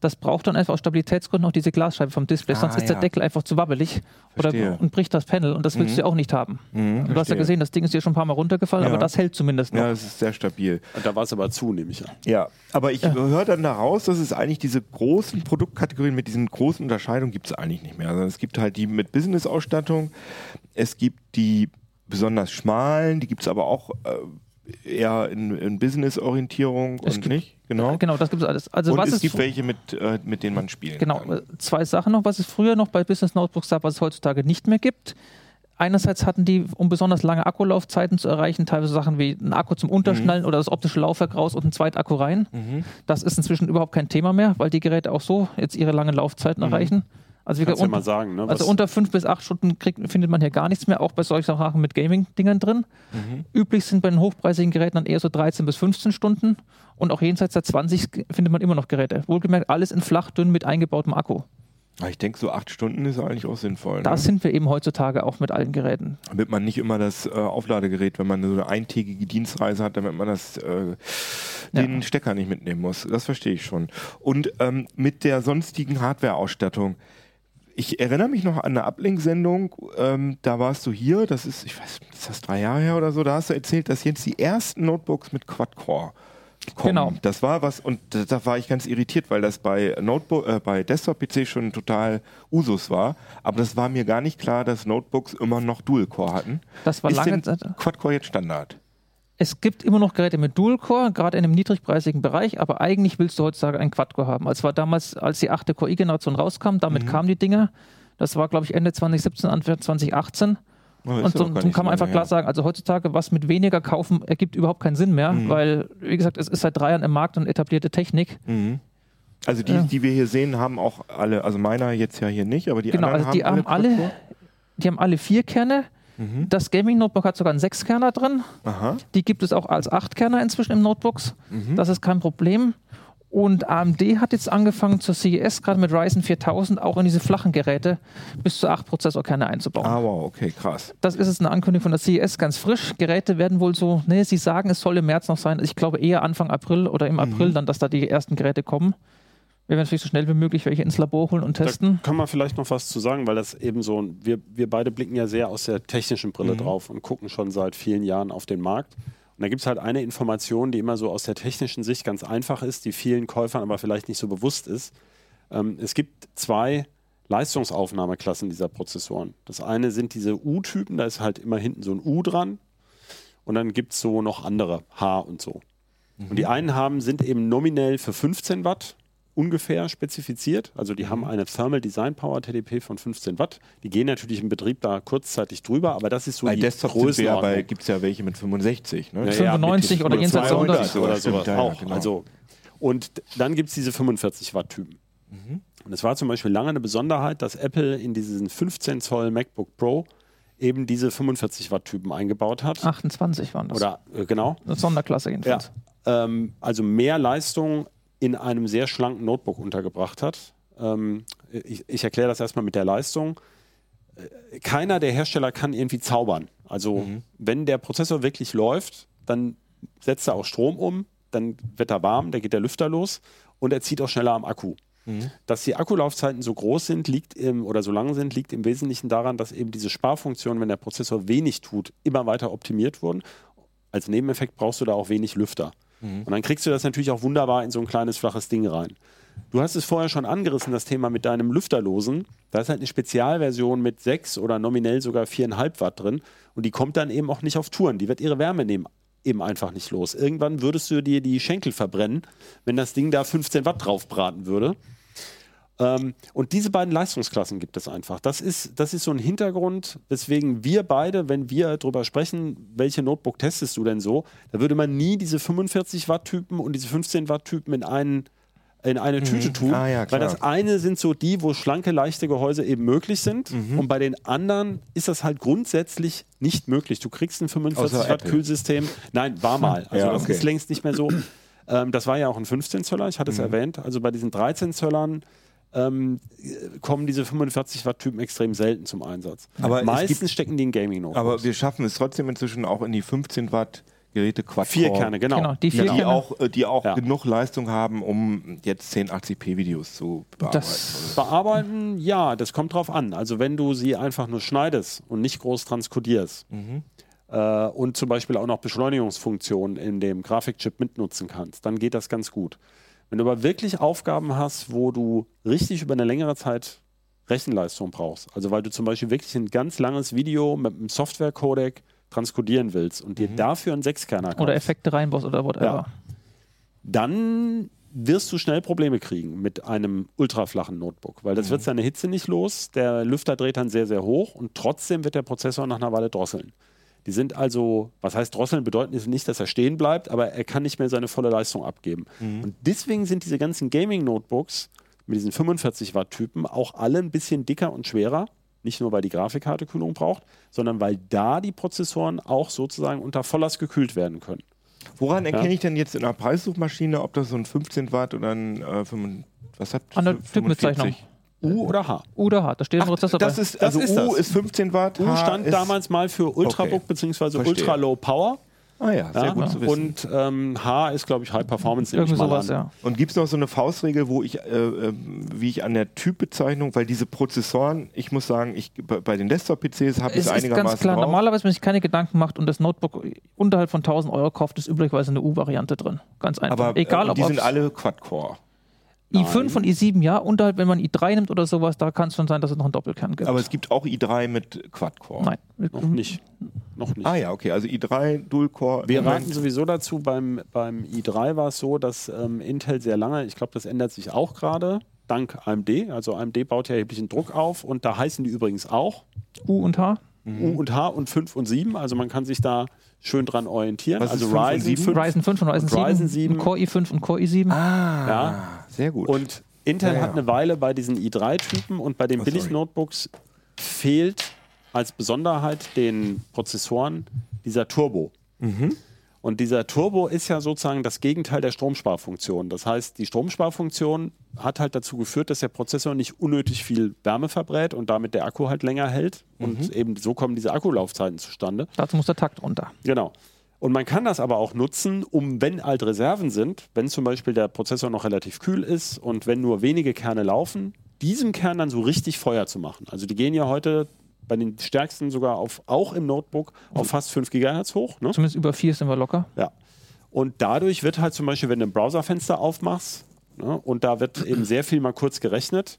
Das braucht dann einfach aus Stabilitätsgründen auch diese Glasscheibe vom Display. Ah, Sonst ist der ja. Deckel einfach zu wabbelig Verstehe. oder, und bricht das Panel. Und das willst Mhm. du ja auch nicht haben. Mhm, du hast ja gesehen, das Ding ist hier schon ein paar Mal runtergefallen, Ja. aber das hält zumindest noch. Ja, das ist sehr stabil. Da war es aber zu, nehme ich an. Ja, aber ich höre dann daraus, dass es eigentlich diese großen Produktkategorien mit diesen großen Unterscheidungen gibt es eigentlich nicht mehr. Also es gibt halt die mit Business-Ausstattung, es gibt die besonders schmalen, die gibt es aber auch äh, eher in, in Business-Orientierung Es und gibt- nicht. Genau. Genau, das gibt es alles. Also und was es ist gibt welche, mit, äh, mit denen man spielen Genau, kann. äh, zwei Sachen noch, was es früher noch bei Business Notebooks gab, was es heutzutage nicht mehr gibt. Einerseits hatten die, um besonders lange Akkulaufzeiten zu erreichen, teilweise Sachen wie ein Akku zum Unterschnallen Mhm. oder das optische Laufwerk raus und ein Zweitakku rein. Das ist inzwischen überhaupt kein Thema mehr, weil die Geräte auch so jetzt ihre langen Laufzeiten erreichen. Also. Kannst ja mal sagen. Ne? also unter fünf bis acht Stunden kriegt, findet man hier gar nichts mehr, auch bei solchen Sachen mit Gaming-Dingern drin. Mhm. Üblich sind bei den hochpreisigen Geräten dann eher so 13 bis 15 Stunden und auch jenseits der 20 findet man immer noch Geräte. Wohlgemerkt, alles in flach, dünn mit eingebautem Akku. Aber ich denke, so acht Stunden ist eigentlich auch sinnvoll. Da ne? sind wir eben heutzutage auch mit allen Geräten. Damit man nicht immer das äh, Aufladegerät, wenn man so eine eintägige Dienstreise hat, damit man das, äh, den Stecker nicht mitnehmen muss. Das verstehe ich schon. Und ähm, mit der sonstigen Hardware-Ausstattung. Ich erinnere mich noch an eine Uplink-Sendung, ähm, da warst du hier, das ist, ich weiß, ist das drei Jahre her oder so, da hast du erzählt, dass jetzt die ersten Notebooks mit Quad-Core kommen. Genau. Das war was, und da, da war ich ganz irritiert, weil das bei Notebook, äh, bei Desktop-PC schon total Usus war, aber das war mir gar nicht klar, dass Notebooks immer noch Dual-Core hatten. Das war ist lange Zeit. Quad-Core jetzt Standard? Es gibt immer noch Geräte mit Dual-Core, gerade in einem niedrigpreisigen Bereich, aber eigentlich willst du heutzutage einen Quad-Core haben. Es war damals, als die 8. Core-i-Generation rauskam, damit Mhm. kamen die Dinger. Das war, glaube ich, Ende 2017, Anfang 2018. Oh, Und ja so, kann man einfach klar her. sagen, also heutzutage was mit weniger kaufen ergibt überhaupt keinen Sinn mehr, Mhm. weil, wie gesagt, es ist seit drei Jahren im Markt und etablierte Technik. Mhm. Also die, Ja. die wir hier sehen, haben auch alle, also meiner jetzt ja hier nicht, aber die Genau, anderen also die haben haben alle, Quad-Core? die haben alle vier Kerne. Mhm. Das Gaming-Notebook hat sogar einen Sechskerner drin. Aha. Die gibt es auch als Achtkerner inzwischen im Notebooks. Mhm. Das ist kein Problem. Und AMD hat jetzt angefangen zur CES, gerade mit Ryzen 4000, auch in diese flachen Geräte bis zu acht Prozessorkerne einzubauen. Ah, wow, okay, krass. Das ist jetzt eine Ankündigung von der CES, ganz frisch. Geräte werden wohl so, ne, sie sagen, es soll im März noch sein. Ich glaube eher Anfang April oder im April dann, dass da die ersten Geräte kommen. Wir werden natürlich so schnell wie möglich welche ins Labor holen und testen. Da kann man vielleicht noch was zu sagen, weil das eben so, wir, wir beide blicken ja sehr aus der technischen Brille Mhm. drauf und gucken schon seit vielen Jahren auf den Markt. Und da gibt es halt eine Information, die immer so aus der technischen Sicht ganz einfach ist, die vielen Käufern aber vielleicht nicht so bewusst ist. Ähm, es gibt zwei Leistungsaufnahmeklassen dieser Prozessoren. Das eine sind diese U-Typen, da ist halt immer hinten so ein U dran. Und dann gibt es so noch andere, H und so. Und die einen haben, sind eben nominell für 15 Watt ungefähr spezifiziert. Also die haben eine Thermal Design Power TDP von 15 Watt. Die gehen natürlich im Betrieb da kurzzeitig drüber, aber das ist so Bei die Desktop sind wir ja Größenordnung. bei, gibt es ja welche mit 65, ne? Ja, 95 mit oder jenseits der 200 100 oder stimmt, sowas ja, ja, auch. genau. Also, und dann gibt es diese 45 Watt Typen. Mhm. Und es war zum Beispiel lange eine Besonderheit, dass Apple in diesen 15 Zoll MacBook Pro eben diese 45 Watt Typen eingebaut hat. 28 waren das. Oder äh, genau. Eine Sonderklasse Ja. jedenfalls. Ähm, also mehr Leistung in einem sehr schlanken Notebook untergebracht hat. Ähm, ich ich erkläre das erstmal mit der Leistung. Äh, Keiner der Hersteller kann irgendwie zaubern. Also Mhm. wenn der Prozessor wirklich läuft, dann setzt er auch Strom um, dann wird er warm, da geht der Lüfter los und er zieht auch schneller am Akku. Mhm. Dass die Akkulaufzeiten so groß sind, liegt im, oder so lang sind, liegt im Wesentlichen daran, dass eben diese Sparfunktionen, wenn der Prozessor wenig tut, immer weiter optimiert wurden. Als Nebeneffekt brauchst du da auch wenig Lüfter. Und dann kriegst du das natürlich auch wunderbar in so ein kleines flaches Ding rein. Du hast es vorher schon angerissen, das Thema mit deinem Lüfterlosen. Da ist halt eine Spezialversion mit 6 oder nominell sogar 4,5 Watt drin. Und die kommt dann eben auch nicht auf Touren. Die wird ihre Wärme nehmen, eben einfach nicht los. Irgendwann würdest du dir die Schenkel verbrennen, wenn das Ding da 15 Watt draufbraten würde. Ähm, und diese beiden Leistungsklassen gibt es einfach. Das ist, das ist so ein Hintergrund, weswegen wir beide, wenn wir darüber sprechen, welche Notebook testest du denn so, da würde man nie diese 45 Watt Typen und diese 15 Watt Typen in einen in eine Tüte tun, Ah, ja, weil das eine sind so die, wo schlanke, leichte Gehäuse eben möglich sind Mhm. und bei den anderen ist das halt grundsätzlich nicht möglich. Du kriegst ein 45 Außer Watt Apple. Kühlsystem. Nein, war mal. [laughs] Also Ja, das okay. ist längst nicht mehr so. Ähm, das war ja auch ein 15 Zöller, ich hatte Mhm. es erwähnt. Also bei diesen 13 Zöllern ähm, äh, kommen diese 45 Watt Typen extrem selten zum Einsatz. Aber Meistens gibt- stecken die in Gaming Notebooks. Aber wir schaffen es trotzdem inzwischen auch in die 15 Watt Geräte Quad Vier Kerne, genau. Genau, die Die, vier Kerne. auch, äh, die auch Ja. genug Leistung haben, um jetzt 1080p Videos zu bearbeiten. Das, Bearbeiten, ja, das kommt drauf an. Also wenn du sie einfach nur schneidest und nicht groß transkodierst äh, und zum Beispiel auch noch Beschleunigungsfunktionen in dem Grafikchip mitnutzen kannst, dann geht das ganz gut. Wenn du aber wirklich Aufgaben hast, wo du richtig über eine längere Zeit Rechenleistung brauchst, also weil du zum Beispiel wirklich ein ganz langes Video mit einem Software-Codec transkodieren willst und dir dafür einen Sechskerner kaufst, oder Effekte reinbaust oder whatever. Ja. dann wirst du schnell Probleme kriegen mit einem ultraflachen Notebook, weil das wird seine Hitze nicht los, der Lüfter dreht dann sehr, sehr hoch und trotzdem wird der Prozessor nach einer Weile drosseln. Die sind also, was heißt drosseln, bedeuten es nicht, dass er stehen bleibt, aber er kann nicht mehr seine volle Leistung abgeben. Und deswegen sind diese ganzen Gaming-Notebooks mit diesen 45 Watt Typen auch alle ein bisschen dicker und schwerer. Nicht nur, weil die Grafikkarte Kühlung braucht, sondern weil da die Prozessoren auch sozusagen unter Volllast gekühlt werden können. Woran erkenne ich denn jetzt in einer Preissuchmaschine, ob das so ein 15 Watt oder ein äh, 5, was An der 45? Typbezeichnung. U oder H. Oder hart, da steht ein Prozessor Das bei. ist, also Das ist U das. ist 15 Watt, U H stand damals mal für Ultrabook Okay. bzw. Ultra Low Power. Ah ja, sehr Ja? gut zu wissen. Und ähm, H ist, glaube ich, High Performance. Irgendwie mal sowas, an. ja. Und gibt es noch so eine Faustregel, wo ich, äh, äh, wie ich an der Typbezeichnung, weil diese Prozessoren, ich muss sagen, ich, bei, den Desktop-PCs habe ich Es es ist einigermaßen ganz klar, drauf. normalerweise, wenn man sich keine Gedanken macht und das Notebook unterhalb von 1000 Euro kauft, ist üblicherweise eine U-Variante drin. Ganz einfach. aber Egal, äh, ob die sind alle Quad-Core. I5 und i7 ja, unterhalb, wenn man i3 nimmt oder sowas, da kann es schon sein, dass es noch einen Doppelkern gibt. Aber es gibt auch i3 mit Quad-Core. Nein. Noch nicht. Noch nicht. Ah ja, okay, also i3, Dual-Core. Wir raten sowieso dazu, beim, beim i3 war es so, dass ähm, Intel sehr lange, ich glaube, das ändert sich auch gerade, dank AMD. Also AMD baut ja erheblichen Druck auf und da heißen die übrigens auch U und H. U und H und 5 und 7. Also man kann sich da schön dran orientieren. Was also 5 und Ryzen 7? 5 Ryzen 5 und Ryzen, Und Ryzen 7, 7. und Core i5 und Core i7. Ah, Ja. sehr gut. Und Intel Ja, ja. hat eine Weile bei diesen i3-Typen und bei den Oh. Billig-Notebooks fehlt als Besonderheit den Prozessoren dieser Turbo. Mhm. Und dieser Turbo ist ja sozusagen das Gegenteil der Stromsparfunktion. Das heißt, die Stromsparfunktion hat halt dazu geführt, dass der Prozessor nicht unnötig viel Wärme verbrät und damit der Akku halt länger hält. Und Mhm. eben so kommen diese Akkulaufzeiten zustande. Dazu muss der Takt runter. Genau. Und man kann das aber auch nutzen, um, wenn halt Reserven sind, wenn zum Beispiel der Prozessor noch relativ kühl ist und wenn nur wenige Kerne laufen, diesem Kern dann so richtig Feuer zu machen. Also die gehen ja heute bei den stärksten sogar auf, auch im Notebook, auf fast 5 GHz hoch. Ne? Zumindest über 4 sind wir locker. Ja. Und dadurch wird halt zum Beispiel, wenn du ein Browserfenster aufmachst ne, und da wird eben sehr viel mal kurz gerechnet,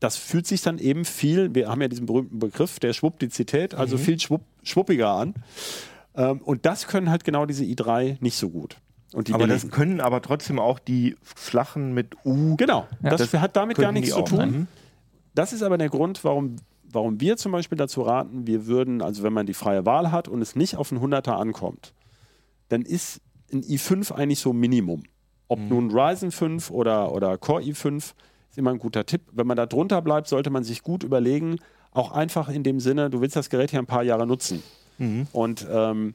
das fühlt sich dann eben viel, wir haben ja diesen berühmten Begriff der Schwuppdizität, also Mhm. viel schwupp, schwuppiger an. Ähm, und das können halt genau diese i3 nicht so gut. Und die aber das billigen. können aber trotzdem auch die flachen mit U. Genau, Ja. das, hat damit gar nichts zu tun. ne? Das ist aber der Grund, warum, warum wir zum Beispiel dazu raten, wir würden, also wenn man die freie Wahl hat und es nicht auf einen 100er ankommt, dann ist ein i5 eigentlich so Minimum. Ob nun Ryzen 5 oder, oder Core i5 ist immer ein guter Tipp. Wenn man da drunter bleibt, sollte man sich gut überlegen, auch einfach in dem Sinne, du willst das Gerät ja ein paar Jahre nutzen. Und ähm,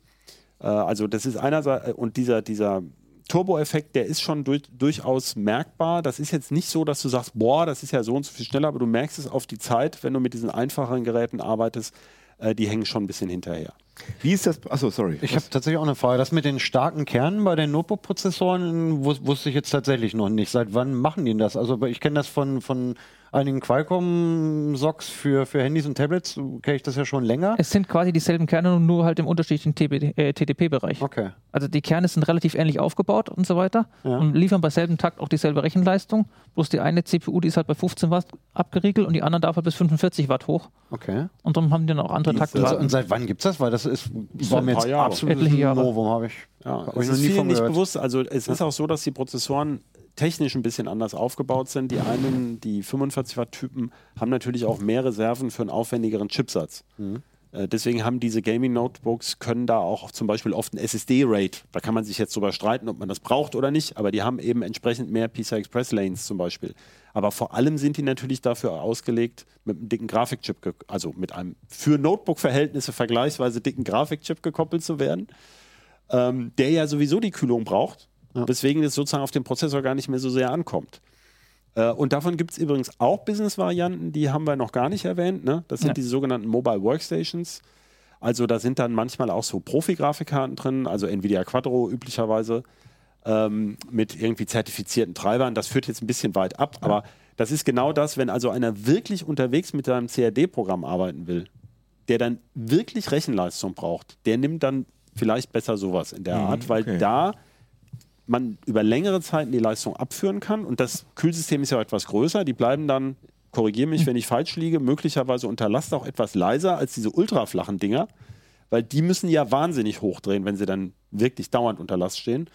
äh, also das ist einerseits, und dieser, dieser Turbo-Effekt, der ist schon durch, durchaus merkbar. Das ist jetzt nicht so, dass du sagst, boah, das ist ja so und so viel schneller, aber du merkst es auf die Zeit, wenn du mit diesen einfacheren Geräten arbeitest, äh, die hängen schon ein bisschen hinterher. Wie ist das? Achso, sorry. Ich habe tatsächlich auch eine Frage. Das mit den starken Kernen bei den Notebook-Prozessoren wus wusste ich jetzt tatsächlich noch nicht. Seit wann machen die das? Also ich kenne das von, von einigen Qualcomm-Socks für, für Handys und Tablets, kenne ich das ja schon länger. Es sind quasi dieselben Kerne, nur halt im unterschiedlichen äh, TDP-Bereich. Okay. Also die Kerne sind relativ ähnlich aufgebaut und so weiter Ja. und liefern bei selben Takt auch dieselbe Rechenleistung. Bloß die eine CPU, die ist halt bei 15 Watt abgeriegelt und die andere darf halt bis 45 Watt hoch. Okay. Und darum haben die dann auch andere Taktraten. Also, und seit wann gibt es das? Weil das ist, war mir jetzt Jahre. Novum, habe ich. Ja, Hab es ich noch ist nie vielen nicht bewusst. Also es ist auch so, dass die Prozessoren technisch ein bisschen anders aufgebaut sind. Die einen, die 45 Watt Typen, haben natürlich auch mehr Reserven für einen aufwendigeren Chipsatz. Äh, Deswegen haben diese Gaming-Notebooks, können da auch zum Beispiel oft ein SSD-Rate. Da kann man sich jetzt drüber streiten, ob man das braucht oder nicht, aber die haben eben entsprechend mehr PCI Express-Lanes zum Beispiel. Aber vor allem sind die natürlich dafür ausgelegt, mit einem dicken Grafikchip, also mit einem für Notebook-Verhältnisse vergleichsweise dicken Grafikchip gekoppelt zu werden ähm, der ja sowieso die Kühlung braucht, weswegen es sozusagen auf den Prozessor gar nicht mehr so sehr ankommt. Äh, und davon gibt es übrigens auch Business-Varianten, die haben wir noch gar nicht erwähnt. Ne? Das sind Ja. diese sogenannten Mobile Workstations. Also da sind dann manchmal auch so Profi-Grafikkarten drin, also Nvidia Quadro üblicherweise, ähm, mit irgendwie zertifizierten Treibern. Das führt jetzt ein bisschen weit ab, aber das ist genau das, wenn also einer wirklich unterwegs mit seinem CAD-Programm arbeiten will, der dann wirklich Rechenleistung braucht, der nimmt dann vielleicht besser sowas in der Art, weil okay. da man über längere Zeiten die Leistung abführen kann und das Kühlsystem ist ja etwas größer, die bleiben dann, korrigiere mich, wenn ich falsch liege, möglicherweise unter Last auch etwas leiser als diese ultraflachen Dinger, weil die müssen ja wahnsinnig hochdrehen, wenn sie dann wirklich dauernd unter Last stehen.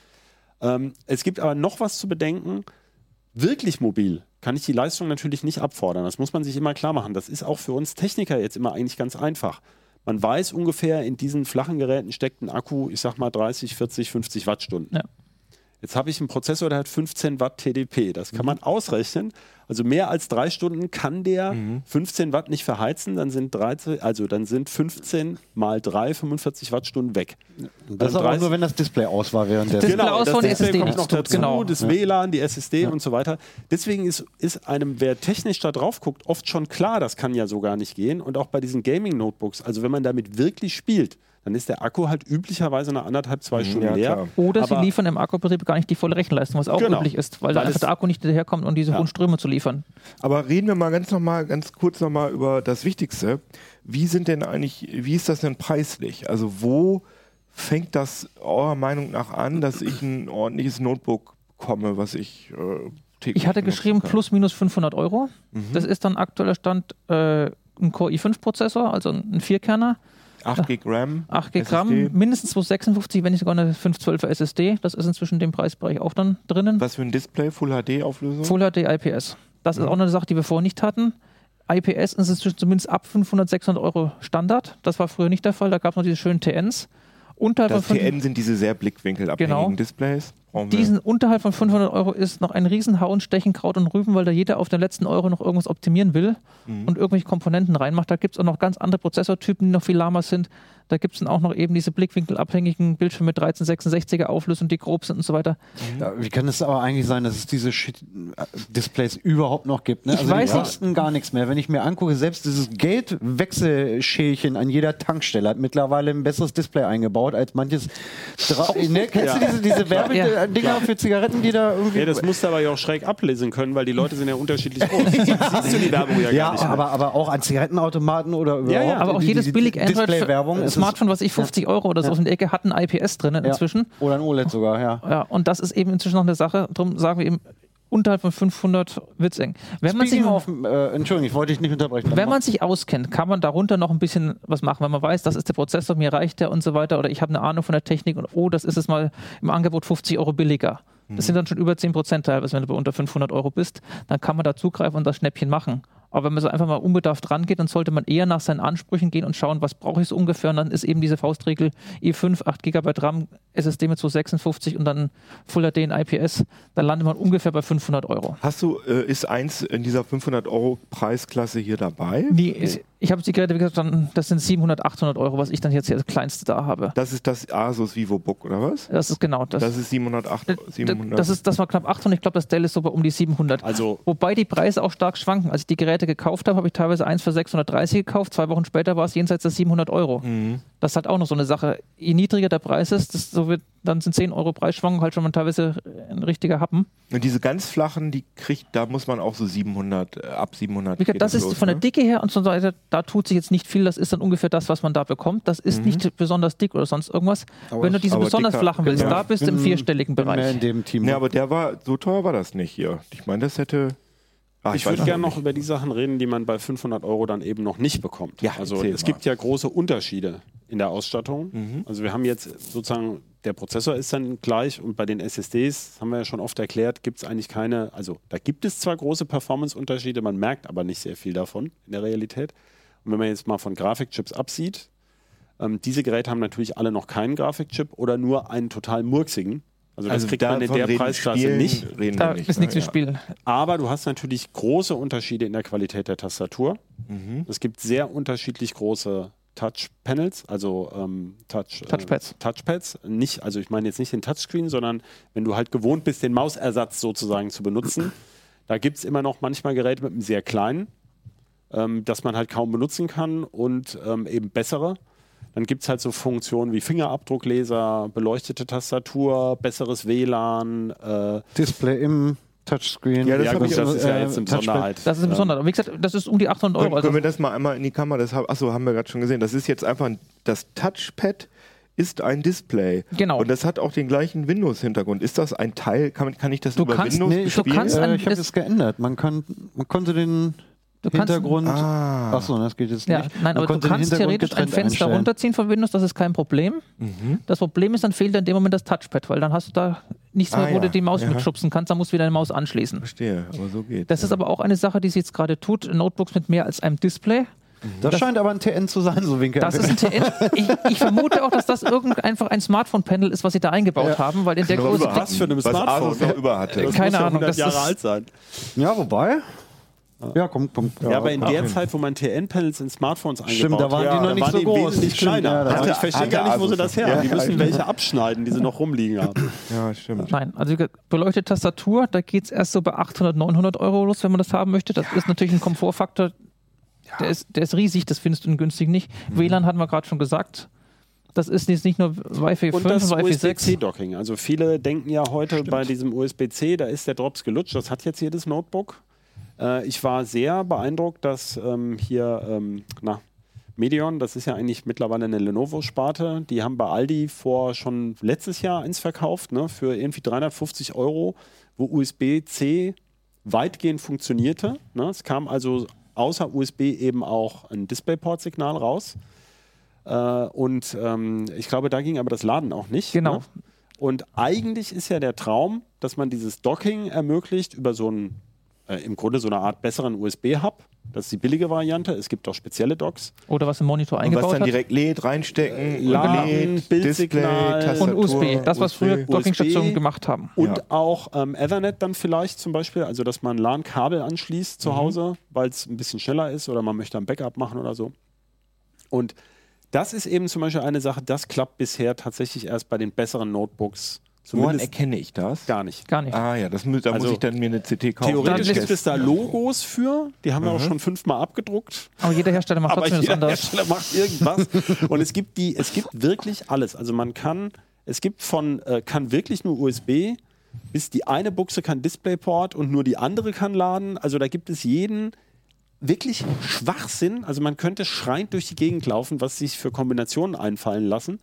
Ähm, es gibt aber noch was zu bedenken. Wirklich mobil kann ich die Leistung natürlich nicht abfordern. Das muss man sich immer klar machen. Das ist auch für uns Techniker jetzt immer eigentlich ganz einfach. Man weiß ungefähr, in diesen flachen Geräten steckt ein Akku, ich sag mal 30, 40, 50 Wattstunden. Ja. Jetzt habe ich einen Prozessor, der hat 15 Watt TDP. Das kann man ausrechnen. Also mehr als drei Stunden kann der 15 Watt nicht verheizen. Dann sind 13, also dann sind 15 mal 3, 45 Wattstunden weg. Das ist Dann aber auch 30 nur, wenn das Display aus war während der Display aus das war, die Display SSD kommt noch dazu, genau. das WLAN, die SSD und so weiter. Deswegen ist, ist einem, wer technisch da drauf guckt, oft schon klar, das kann ja so gar nicht gehen. Und auch bei diesen Gaming-Notebooks, also wenn man damit wirklich spielt, dann ist der Akku halt üblicherweise nach anderthalb, zwei Stunden ja, leer. klar. Oder Aber- sie liefern im Akkubetrieb gar nicht die volle Rechenleistung, was auch Genau. üblich ist, weil, Weil da einfach der Akku nicht hinterherkommt, um diese Ja. hohen Ströme zu liefern. Aber reden wir mal ganz noch mal, ganz kurz noch mal über das Wichtigste. Wie sind denn eigentlich, wie ist das denn preislich? Also wo fängt das eurer Meinung nach an, dass ich ein ordentliches Notebook bekomme, was ich äh, täglich Ich hatte geschrieben kann? plus minus 500 Euro. Mhm. Das ist dann aktueller Stand äh, ein Core i5-Prozessor, also ein Vierkerner, 8 GB RAM, 8 GB RAM, mindestens 256, wenn nicht sogar eine 512er SSD. Das ist inzwischen im Preisbereich auch dann drinnen. Was für ein Display, Full HD Auflösung? Full HD IPS. Das ist auch eine Sache, die wir vorher nicht hatten. IPS ist inzwischen zumindest ab 500, 600 Euro Standard. Das war früher nicht der Fall. Da gab es noch diese schönen TNs. Unterhalb das TN sind diese sehr blickwinkelabhängigen Genau. Displays. Wir- diesen unterhalb von 500 Euro ist noch ein Riesenhauen, Stechen, Kraut und Rüben, weil da jeder auf den letzten Euro noch irgendwas optimieren will Mhm. und irgendwelche Komponenten reinmacht. Da gibt es auch noch ganz andere Prozessortypen, die noch viel lahmer sind. Da gibt es dann auch noch eben diese blickwinkelabhängigen Bildschirme mit 1366er Auflösung, die grob sind und so weiter. Ja, wie kann es aber eigentlich sein, dass es diese Shit äh, Displays überhaupt noch gibt? Ne? Ich also weiß die nicht. kosten gar nichts mehr. Wenn ich mir angucke, selbst dieses Geldwechselschälchen an jeder Tankstelle hat mittlerweile ein besseres Display eingebaut als manches. Dra ne? Kennst du diese, diese Werbedinger Ja. Für Zigaretten, die da irgendwie. Ja, das musst du aber ja auch schräg ablesen können, weil die Leute sind ja unterschiedlich groß. [laughs] Siehst du die Werbung ja, ja, gar nicht. mehr. aber, aber auch an Zigarettenautomaten oder überhaupt. ja, Aber auch die- jedes die billig Display-Werbung Android Smartphone, was ich 50 Euro oder so in der Ecke hat ein IPS drinnen ja. inzwischen. Oder ein OLED sogar, ja. Ja, und das ist eben inzwischen noch eine Sache. Darum sagen wir eben unterhalb von 500 wird's eng. Wenn man sich of, äh, Entschuldigung, ich wollte dich nicht unterbrechen. Wenn man sich auskennt, kann man darunter noch ein bisschen was machen, wenn man weiß, das ist der Prozessor, mir reicht der und so weiter, oder ich habe eine Ahnung von der Technik und oh, das ist es mal im Angebot 50 Euro billiger. Das sind dann schon über 10 Prozent teilweise, wenn du bei unter 500 Euro bist, dann kann man da zugreifen und das Schnäppchen machen. Aber wenn man so einfach mal unbedarft rangeht, dann sollte man eher nach seinen Ansprüchen gehen und schauen, was brauche ich so ungefähr. Und dann ist eben diese Faustregel i5, 8 GB RAM, SSD mit 256 und dann Full HD in IPS. Dann landet man ungefähr bei 500 Euro. Hast du, äh, ist eins in dieser 500 Euro Preisklasse hier dabei? Die, ich habe die Geräte, wie gesagt, dann, das sind 700, 800 Euro, was ich dann jetzt hier als kleinste da habe. Das ist das Asus VivoBook oder was? Das ist genau das. Das ist 708, D- 700. das, ist, das war knapp 800, ich glaube, das Dell ist so bei um die 700. Also- Wobei die Preise auch stark schwanken. Als ich die Geräte gekauft habe, habe ich teilweise eins für 630 gekauft. Zwei Wochen später war es jenseits der 700 Euro. Mhm. Das ist halt auch noch so eine Sache. Je niedriger der Preis ist, desto wird, dann sind 10 Euro Preisschwankung halt schon mal teilweise ein richtiger Happen. Und diese ganz flachen, die kriegt, da muss man auch so 700, äh, ab 700. Wie gesagt, geht das ist los, von der ne? Dicke her und so weiter, da tut sich jetzt nicht viel. Das ist dann ungefähr das, was man da bekommt. Das ist nicht besonders dick oder sonst irgendwas. Aber Wenn du es- diese besonders dicker- flachen willst, ja. da bist du im vierstelligen bin Bereich. in dem Team. Ne, aber der war, so teuer war das nicht hier. Ich meine, das hätte Ah, ich weiß würde gerne noch über die Sachen reden, die man bei 500 Euro dann eben noch nicht bekommt. Ja, also es mal. gibt ja große Unterschiede in der Ausstattung. Mhm. Also wir haben jetzt sozusagen, der Prozessor ist dann gleich und bei den SSDs, das haben wir ja schon oft erklärt, gibt es eigentlich keine, also da gibt es zwar große Performance-Unterschiede, man merkt aber nicht sehr viel davon in der Realität. Und wenn man jetzt mal von Grafikchips absieht, ähm, diese Geräte haben natürlich alle noch keinen Grafikchip oder nur einen total murksigen. Also das kriegt man in der Preisklasse Spielen, nicht. Reden Da nicht, ist ne? nichts Ja. im Spiel. Aber du hast natürlich große Unterschiede in der Qualität der Tastatur. Mhm. Es gibt sehr unterschiedlich große Touch-Panels, also ähm, Touch, Touchpads. Äh, Touchpads. Nicht, also ich meine jetzt nicht den Touchscreen, sondern wenn du halt gewohnt bist, den Mausersatz sozusagen zu benutzen. Da gibt es immer noch manchmal Geräte mit einem sehr kleinen, ähm, das man halt kaum benutzen kann und ähm, eben bessere. Dann gibt es halt so Funktionen wie Fingerabdruckleser, beleuchtete Tastatur, besseres WLAN, äh, Display im Touchscreen. Ja, das ja, gut, ich das ist ja äh, jetzt eine. Besonderheit. Das ist ein Ähm, besonderer. Wie gesagt, das ist um die 800 Euro. Können, Also können wir das mal einmal in die Kamera? Das hab, achso, haben wir gerade schon gesehen. Das ist jetzt einfach ein, das Touchpad ist ein Display. Genau. Und das hat auch den gleichen Windows-Hintergrund. Ist das ein Teil? Kann, kann ich das Du über kannst- Windows Nee, ich, bespielen? kannst äh, ich habe das- es geändert. Man, kann, man konnte den Du kannst- Hintergrund. Ah. Achso, das geht jetzt Ja, nicht. nein, Man aber du kannst theoretisch ein Fenster einstellen. runterziehen von Windows, das ist kein Problem. Mhm. Das Problem ist, dann fehlt in dem Moment das Touchpad, weil dann hast du da nichts mehr, Ah, wo ja. du die Maus Ja. mitschubsen kannst, dann musst du wieder deine Maus anschließen. Verstehe, aber so geht Das ist aber auch eine Sache, die sie jetzt gerade tut. Notebooks mit mehr als einem Display. Das, scheint aber ein TN zu sein, so Winkel. Das ist ein TN. Ich, ich vermute auch, dass das irgend einfach ein Smartphone-Panel ist, was sie da eingebaut haben, weil in der Nur Größe. Was für eine Was Smartphone? Asus noch über hatte. Das Keine muss ja Ahnung, 100 das Jahre ist- alt sein. ja, wobei. Ja, komm, komm. Ja, aber in der hin. Zeit, wo man TN-Panels in Smartphones eingebaut Stimmt, da waren hat, die noch nicht so die groß. Stimmt, kleiner. ja, das also hatte- ich verstehe hatte gar nicht, wo sie das her Ja, haben. Die ja, müssen ja. welche abschneiden, die sie noch rumliegen haben. Ja, stimmt. Nein, also beleuchtete Tastatur, da geht es erst so bei 800, 900 Euro los, wenn man das haben möchte. Das ist natürlich ein Komfortfaktor, der, ist, der ist riesig, das findest du günstig nicht. Mhm. WLAN hatten wir gerade schon gesagt. Das ist jetzt nicht nur Wi-Fi 5 Und das Wi-Fi 6. USB-C-Docking. Also viele denken ja heute bei diesem USB-C, da ist der Drops gelutscht. Das hat jetzt jedes Notebook. Äh, ich war sehr beeindruckt, dass ähm, hier, ähm, na, Medion, das ist ja eigentlich mittlerweile eine Lenovo-Sparte, die haben bei Aldi vor schon letztes Jahr eins verkauft, ne, für irgendwie 350 Euro, wo USB-C weitgehend funktionierte. Ne. Es kam also außer USB eben auch ein DisplayPort-Signal raus. Äh, und ähm, ich glaube, da ging aber das Laden auch nicht. Genau. Ne? Und eigentlich ist ja der Traum, dass man dieses Docking ermöglicht über so einen, äh, im Grunde so eine Art besseren USB-Hub. Das ist die billige Variante. Es gibt auch spezielle Docks. Oder was im Monitor Und was eingebaut dann hat. direkt lädt, reinstecken, Laden, lädt, Bildsignal Display, Und USB, das, was früher. Dockingstationen gemacht haben. Und Ja. auch ähm, Ethernet dann vielleicht zum Beispiel, also dass man LAN-Kabel anschließt Mhm. zu Hause, weil es ein bisschen schneller ist oder man möchte ein Backup machen oder so. Und das ist eben zum Beispiel eine Sache, das klappt bisher tatsächlich erst bei den besseren Notebooks. Woran erkenne ich das? gar nicht. Gar nicht. Ah ja, das, da Also, muss ich dann mir eine CT kaufen. Theoretisch Dann gibt es da Logos für, die haben wir auch schon fünfmal abgedruckt. Aber jeder Hersteller macht trotzdem jeder anders. Hersteller macht irgendwas. Und es gibt die, es gibt wirklich alles. Also man kann, es gibt von, äh, kann wirklich nur USB, bis die eine Buchse kann DisplayPort und nur die andere kann laden. Also da gibt es jeden wirklich Schwachsinn. Also man könnte schreiend durch die Gegend laufen, was sich für Kombinationen einfallen lassen.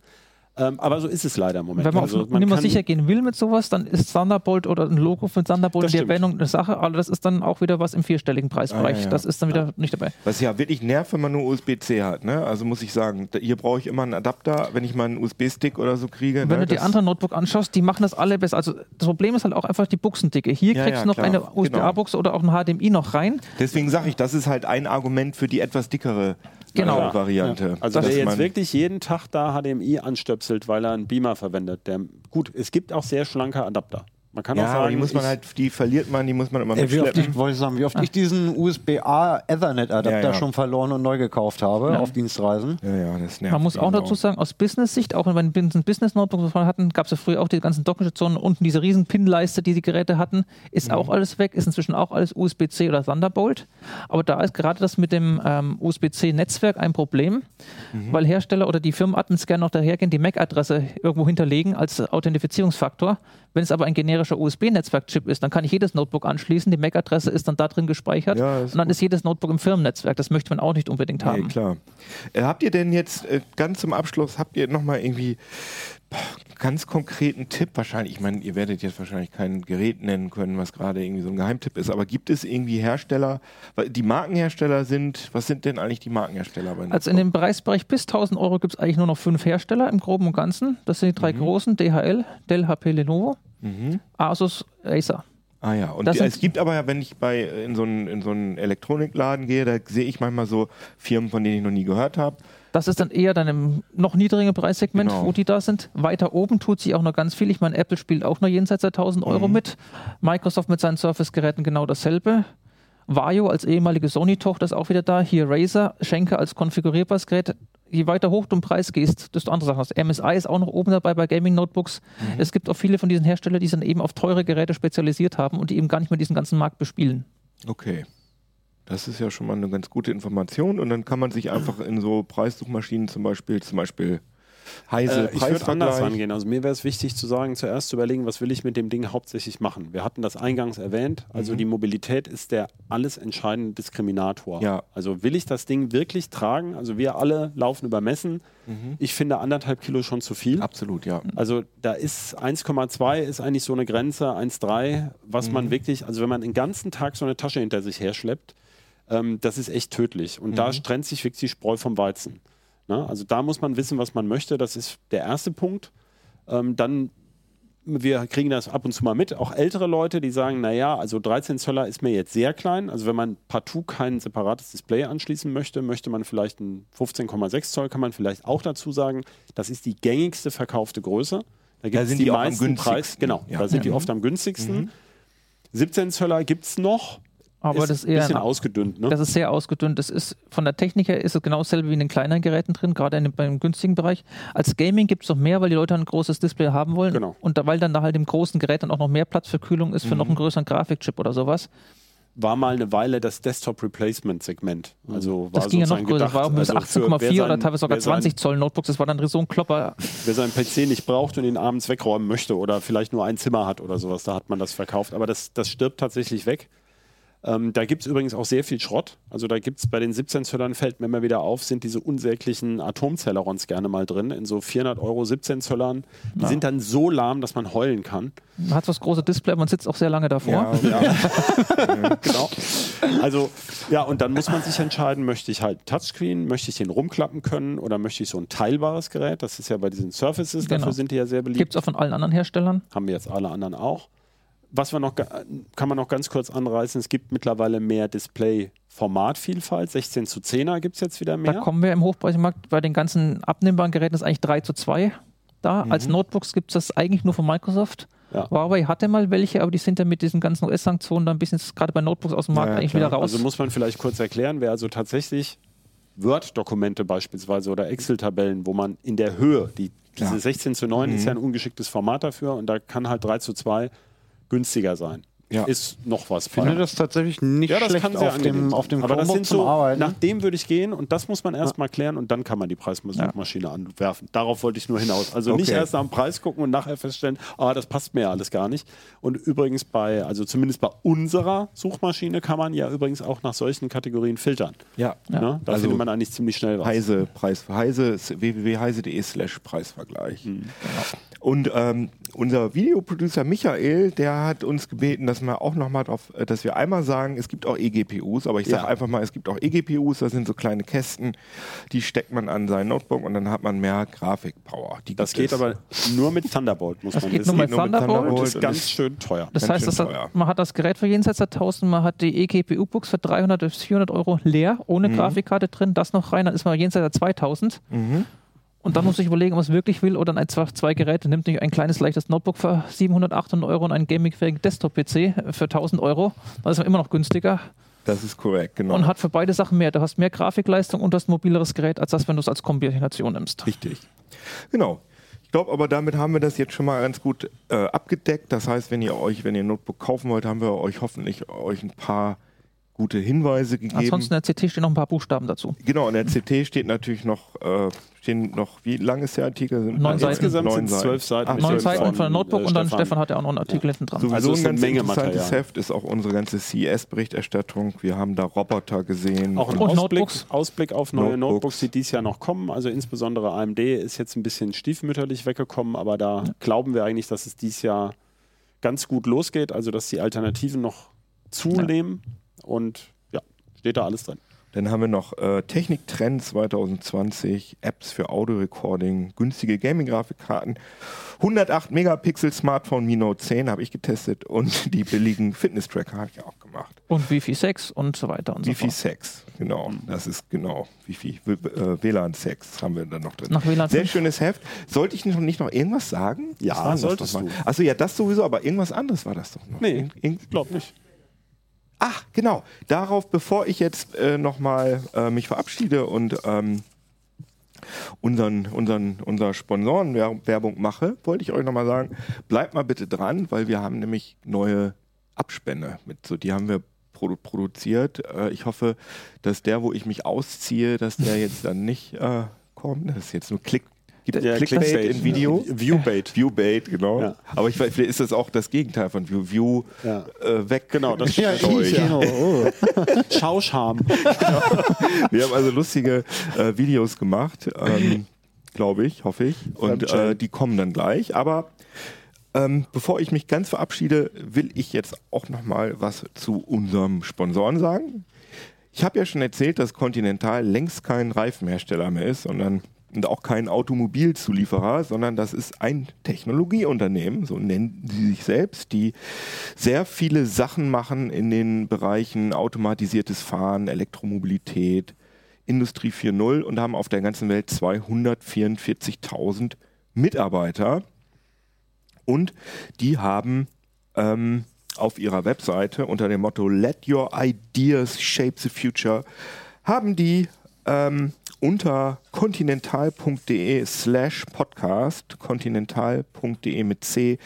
Ähm, aber so ist es leider im Moment. Wenn man also auf Nummer kann- sicher gehen will mit sowas, dann ist Thunderbolt oder ein Logo von Thunderbolt die. Erwähnung eine Sache, aber das ist dann auch wieder was im vierstelligen Preisbereich. Ah, ja, ja. Das ist dann wieder nicht dabei. Was ja wirklich nervt, wenn man nur USB-C hat. Ne? Also muss ich sagen, da- hier brauche ich immer einen Adapter, wenn ich mal einen USB-Stick oder so kriege. Wenn ne? du die anderen Notebook anschaust, die machen das alle besser. Also das Problem ist halt auch einfach die Buchsendicke. Hier Ja, kriegst ja, du noch klar. eine Genau. USB-A-Buchse oder auch ein HDMI noch rein. Deswegen sage ich, das ist halt ein Argument für die etwas dickere Genau. äh, Variante. Also Dass wer jetzt wirklich jeden Tag da HDMI anstöpselt, weil er einen Beamer verwendet, der gut, es gibt auch sehr schlanke Adapter. Man kann auch Ja, sagen, aber die muss man halt, die verliert man, die muss man immer Ey, wie oft mitschleppen. ich, wollte ich sagen, wie oft ich diesen USB-A Ethernet-Adapter Ja, ja. schon verloren und neu gekauft habe auf Dienstreisen. Ja, ja, das nervt. Man muss auch dazu sagen, aus Business-Sicht, auch wenn wir ein Business-Notebook hatten, gab es ja früher auch die ganzen Docking-Stationen, unten diese riesen Pin-Leiste, die die Geräte hatten, ist auch alles weg, ist inzwischen auch alles USB-C oder Thunderbolt. Aber da ist gerade das mit dem ähm, USB-C-Netzwerk ein Problem, weil Hersteller oder die Firmenadmins gerne noch dahergehen, die MAC-Adresse irgendwo hinterlegen als Authentifizierungsfaktor. Wenn es aber ein generischer USB-Netzwerk-Chip ist, dann kann ich jedes Notebook anschließen, die MAC-Adresse ist dann da drin gespeichert Ja, und dann ist jedes Notebook im Firmennetzwerk. Das möchte man auch nicht unbedingt Nee, haben. klar. Äh, habt ihr denn jetzt äh, ganz zum Abschluss, habt ihr nochmal irgendwie, boah, ganz konkreten Tipp wahrscheinlich, ich meine, ihr werdet jetzt wahrscheinlich kein Gerät nennen können, was gerade irgendwie so ein Geheimtipp ist, aber gibt es irgendwie Hersteller, die Markenhersteller sind, was sind denn eigentlich die Markenhersteller? Bei Also in dem Preisbereich bis 1000 Euro gibt es eigentlich nur noch fünf Hersteller im Groben und Ganzen. Das sind die drei großen, DHL, Dell, HP, Lenovo, Asus, Acer. Ah ja, und die, es gibt aber ja, wenn ich bei in so einen in so einen Elektronikladen gehe, da sehe ich manchmal so Firmen, von denen ich noch nie gehört habe. Das ist dann eher dann im noch niedrigen Preissegment, Genau. wo die da sind. Weiter oben tut sich auch noch ganz viel. Ich meine, Apple spielt auch noch jenseits der 1000 Euro mit. Microsoft mit seinen Surface-Geräten genau dasselbe. Vario als ehemalige Sony-Tochter ist auch wieder da. Hier Razer, Schenker als konfigurierbares Gerät. Je weiter hoch du im Preis gehst, desto andere Sachen hast. MSI ist auch noch oben dabei bei Gaming-Notebooks. Es gibt auch viele von diesen Herstellern, die sich dann eben auf teure Geräte spezialisiert haben und die eben gar nicht mehr diesen ganzen Markt bespielen. Okay. Das ist ja schon mal eine ganz gute Information und dann kann man sich einfach in so Preissuchmaschinen zum Beispiel, zum Beispiel Heise Äh, ich würde anders rangehen. Also mir wäre es wichtig zu sagen, zuerst zu überlegen, was will ich mit dem Ding hauptsächlich machen. Wir hatten das eingangs erwähnt. Also die Mobilität ist der alles entscheidende Diskriminator. Ja. Also will ich das Ding wirklich tragen? Also wir alle laufen über Messen. Ich finde anderthalb Kilo schon zu viel. Absolut, ja. Also da ist 1,2 ist eigentlich so eine Grenze, 1,3, was man wirklich, also wenn man den ganzen Tag so eine Tasche hinter sich herschleppt, ähm, das ist echt tödlich. Und da trennt sich wirklich die Spreu vom Weizen. Ne? Also da muss man wissen, was man möchte. Das ist der erste Punkt. Ähm, dann, wir kriegen das ab und zu mal mit, auch ältere Leute, die sagen, naja, also 13 Zöller ist mir jetzt sehr klein. Also wenn man partout kein separates Display anschließen möchte, möchte man vielleicht ein 15,6 Zoll, kann man vielleicht auch dazu sagen, das ist die gängigste verkaufte Größe. Da gibt es sind die, die meisten Preis, günstigsten. genau, Ja. da sind die oft am günstigsten. 17 Zöller gibt es noch. Aber ist das ist ein eher bisschen ein- ausgedünnt. Ne? Das ist sehr ausgedünnt. Das ist von der Technik her ist es genau dasselbe wie in den kleineren Geräten drin, gerade in beim günstigen Bereich. Als Gaming gibt es noch mehr, weil die Leute ein großes Display haben wollen. Genau. Und da, weil dann da halt im großen Gerät dann auch noch mehr Platz für Kühlung ist für noch einen größeren Grafikchip oder sowas. war mal eine Weile das Desktop-Replacement-Segment. Also war Das ging ja noch größer. Das gedacht, war auch mit also für 18,4 wer oder teilweise sogar wer sein- 20 Zoll Notebooks. Das war dann so ein Klopper. Wer seinen PC nicht braucht und ihn abends wegräumen möchte oder vielleicht nur ein Zimmer hat oder sowas, da hat man das verkauft. Aber das, das stirbt tatsächlich weg. Ähm, da gibt es übrigens auch sehr viel Schrott. Also da gibt es bei den 17 Zöllern, fällt mir immer wieder auf, sind diese unsäglichen Atomcellerons gerne mal drin. In so 400 Euro 17 Zöllern. Die sind dann so lahm, dass man heulen kann. Man hat das große Display, man sitzt auch sehr lange davor. Ja, [laughs] genau. Also, ja, und dann muss man sich entscheiden, möchte ich halt Touchscreen, möchte ich den rumklappen können oder möchte ich so ein teilbares Gerät? Das ist ja bei diesen Surfaces, Genau. dafür sind die ja sehr beliebt. Gibt es auch von allen anderen Herstellern. Haben wir jetzt alle anderen auch. Was wir noch, kann man noch ganz kurz anreißen, es gibt mittlerweile mehr Display-Formatvielfalt. 16 zu 10er gibt es jetzt wieder mehr. Da kommen wir im Hochpreismarkt bei den ganzen abnehmbaren Geräten ist eigentlich 3 zu 2 da. Als Notebooks gibt es das eigentlich nur von Microsoft. Ja. Huawei hatte mal welche, aber die sind ja mit diesen ganzen US-Sanktionen da ein bisschen gerade bei Notebooks aus dem Markt Ja, ja, eigentlich klar. wieder raus. Also muss man vielleicht kurz erklären, wer also tatsächlich Word-Dokumente beispielsweise oder Excel-Tabellen, wo man in der Höhe, die, diese 16 zu 9 Mhm. ist ja ein ungeschicktes Format dafür und da kann halt 3 zu 2 günstiger sein. Ja. Ist noch was. Ich finde das tatsächlich nicht ja, das schlecht kann sehr auf dem, auf dem Aber das sind zum so, Arbeiten. nach dem würde ich gehen und das muss man erst mal klären und dann kann man die Preissuchmaschine anwerfen. Darauf wollte ich nur hinaus. Also nicht Okay. erst nach dem Preis gucken und nachher feststellen, ah, das passt mir ja alles gar nicht. Und übrigens bei, also zumindest bei unserer Suchmaschine kann man ja übrigens auch nach solchen Kategorien filtern. ja. Ne? Da Also findet man eigentlich ziemlich schnell was. Heise, Preis Heise, ist www.heise.de slash Preisvergleich. Hm. Und ähm, unser Videoproducer Michael, der hat uns gebeten, dass wir auch noch mal drauf, äh, dass wir einmal sagen, es gibt auch eGPUs, aber ich sage Ja. einfach mal, es gibt auch eGPUs, das sind so kleine Kästen, die steckt man an sein Notebook und dann hat man mehr Grafikpower. Die Das geht es. aber nur mit Thunderbolt, muss Das man geht wissen. nur mit Geht nur mit Thunderbolt. Und ist ganz schön teuer. Das Ganz heißt, das hat, man hat das Gerät für jenseits der 1000, man hat die eGPU-Books für 300 bis 400 Euro leer, ohne Mhm. Grafikkarte drin, das noch rein, dann ist man jenseits der 2000. Mhm. Und dann muss ich überlegen, ob man es wirklich will oder ein, zwei, zwei Geräte nimmt, nicht ein kleines leichtes Notebook für 700, 800 Euro und einen gamingfähigen Desktop-PC für 1000 Euro. Dann ist man immer noch günstiger Das ist korrekt, genau. und hat für beide Sachen mehr. Du hast mehr Grafikleistung und du hast ein mobileres Gerät, als das, wenn du es als Kombination nimmst. Richtig. Genau. Ich glaube, aber damit haben wir das jetzt schon mal ganz gut äh, abgedeckt. Das heißt, wenn ihr euch, wenn ihr ein Notebook kaufen wollt, haben wir euch hoffentlich euch ein paar gute Hinweise gegeben. Ansonsten in der CT stehen noch ein paar Buchstaben dazu. Genau, in der CT steht natürlich noch, äh, stehen noch, wie lang ist der Artikel? Sind Neun Seiten. Insgesamt sind Neun es zwölf Seiten. Ach, Neun Seiten von der von, Notebook äh, und dann Stefan hat ja auch noch einen Artikel hinten dran. Sowieso Also es ein ist ganz eine Menge interessantes Material. Heft ist auch unsere ganze CES-Berichterstattung. Wir haben da Roboter gesehen. Auch ein Und Ausblick, Notebooks. Ausblick auf neue Notebooks. Notebooks. die dieses Jahr noch kommen. Also insbesondere AMD ist jetzt ein bisschen stiefmütterlich weggekommen, aber da glauben wir eigentlich, dass es dieses Jahr ganz gut losgeht. Also dass die Alternativen noch zunehmen und ja, steht da alles drin. Dann haben wir noch äh, Techniktrends 2020, Apps für Audio-Recording, günstige Gaming-Grafikkarten, 108 Megapixel Smartphone Mi Note 10 habe ich getestet und [laughs] die billigen Fitness-Tracker habe ich auch gemacht. Und Wi-Fi 6 und so weiter und so Wi-Fi fort. 6, genau, das ist genau, Wi-Fi, w- äh, WLAN 6 haben wir dann noch drin. Nach WLAN Sehr 5. schönes Heft. Sollte ich noch, nicht noch irgendwas sagen? Ja, solltest doch mal? du. Achso, ja, das sowieso, aber irgendwas anderes war das doch noch. Nee, ich glaube nicht. Ach, genau. Darauf, bevor ich jetzt äh, nochmal äh, mich verabschiede und ähm, unseren, unseren, unser Sponsorenwerbung mache, wollte ich euch nochmal sagen, bleibt mal bitte dran, weil wir haben nämlich neue Abspänne mit. So, die haben wir produ produziert. Äh, ich hoffe, dass der, wo ich mich ausziehe, dass der jetzt dann nicht äh, kommt. Das ist jetzt nur Klick. Gibt Ja, Clickbait Clickbait. im Video? Viewbait. Viewbait, genau. Ja. Aber ich weiß, vielleicht ist das auch das Gegenteil von View. View Ja. äh, weg. Genau, das Ja, ich, genau. Oh. Schauscham. [laughs] Wir haben also lustige äh, Videos gemacht, ähm, glaube ich, hoffe ich. Und äh, die kommen dann gleich. Aber ähm, bevor ich mich ganz verabschiede, will ich jetzt auch noch mal was zu unserem Sponsoren sagen. Ich habe ja schon erzählt, dass Continental längst kein Reifenhersteller mehr ist, sondern und auch kein Automobilzulieferer, sondern das ist ein Technologieunternehmen, so nennen sie sich selbst, die sehr viele Sachen machen in den Bereichen automatisiertes Fahren, Elektromobilität, Industrie 4.0 und haben auf der ganzen Welt 244.000 Mitarbeiter. Und die haben ähm, auf ihrer Webseite unter dem Motto Let Your Ideas Shape the Future haben die ähm, unter continental.de slash podcast, continental.de mit C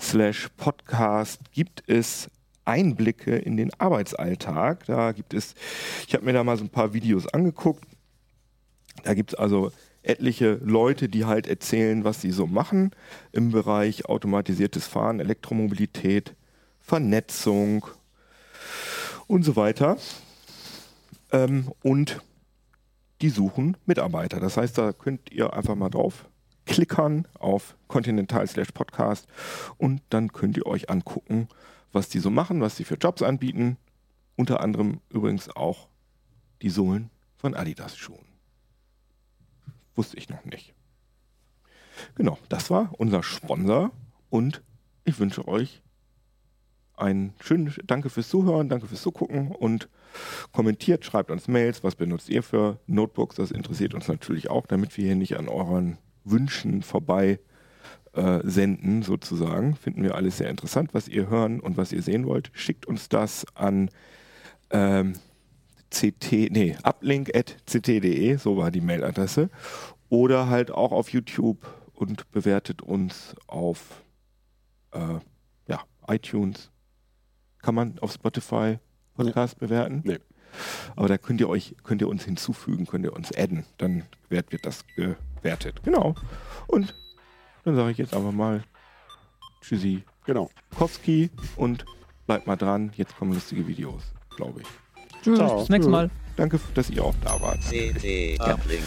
slash podcast gibt es Einblicke in den Arbeitsalltag. Da gibt es, ich habe mir da mal so ein paar Videos angeguckt. Da gibt es also etliche Leute, die halt erzählen, was sie so machen im Bereich automatisiertes Fahren, Elektromobilität, Vernetzung und so weiter. Ähm, und die suchen Mitarbeiter. Das heißt, da könnt ihr einfach mal drauf klickern auf Continental slash Podcast und dann könnt ihr euch angucken, was die so machen, was sie für Jobs anbieten. Unter anderem übrigens auch die Sohlen von Adidas Schuhen. Wusste ich noch nicht. Genau, das war unser Sponsor und ich wünsche euch ein schönes Danke fürs Zuhören, danke fürs Zugucken und kommentiert, schreibt uns Mails, was benutzt ihr für Notebooks, das interessiert uns natürlich auch, damit wir hier nicht an euren Wünschen vorbei äh, senden, sozusagen. Finden wir alles sehr interessant, was ihr hören und was ihr sehen wollt. Schickt uns das an ähm, ct, nee, uplink.ct.de, so war die Mailadresse. Oder halt auch auf YouTube und bewertet uns auf äh, ja, iTunes. Kann man auf Spotify Podcast bewerten? Nee. Aber da könnt ihr euch, könnt ihr uns hinzufügen, könnt ihr uns adden, dann wird, wird das gewertet. Genau. Und dann sage ich jetzt einfach mal Tschüssi Genau. Kowski und bleibt mal dran. Jetzt kommen lustige Videos, glaube ich. Tschüss, Ciao. bis nächstes Mal. Danke, dass ihr auch da wart. CD Uplink.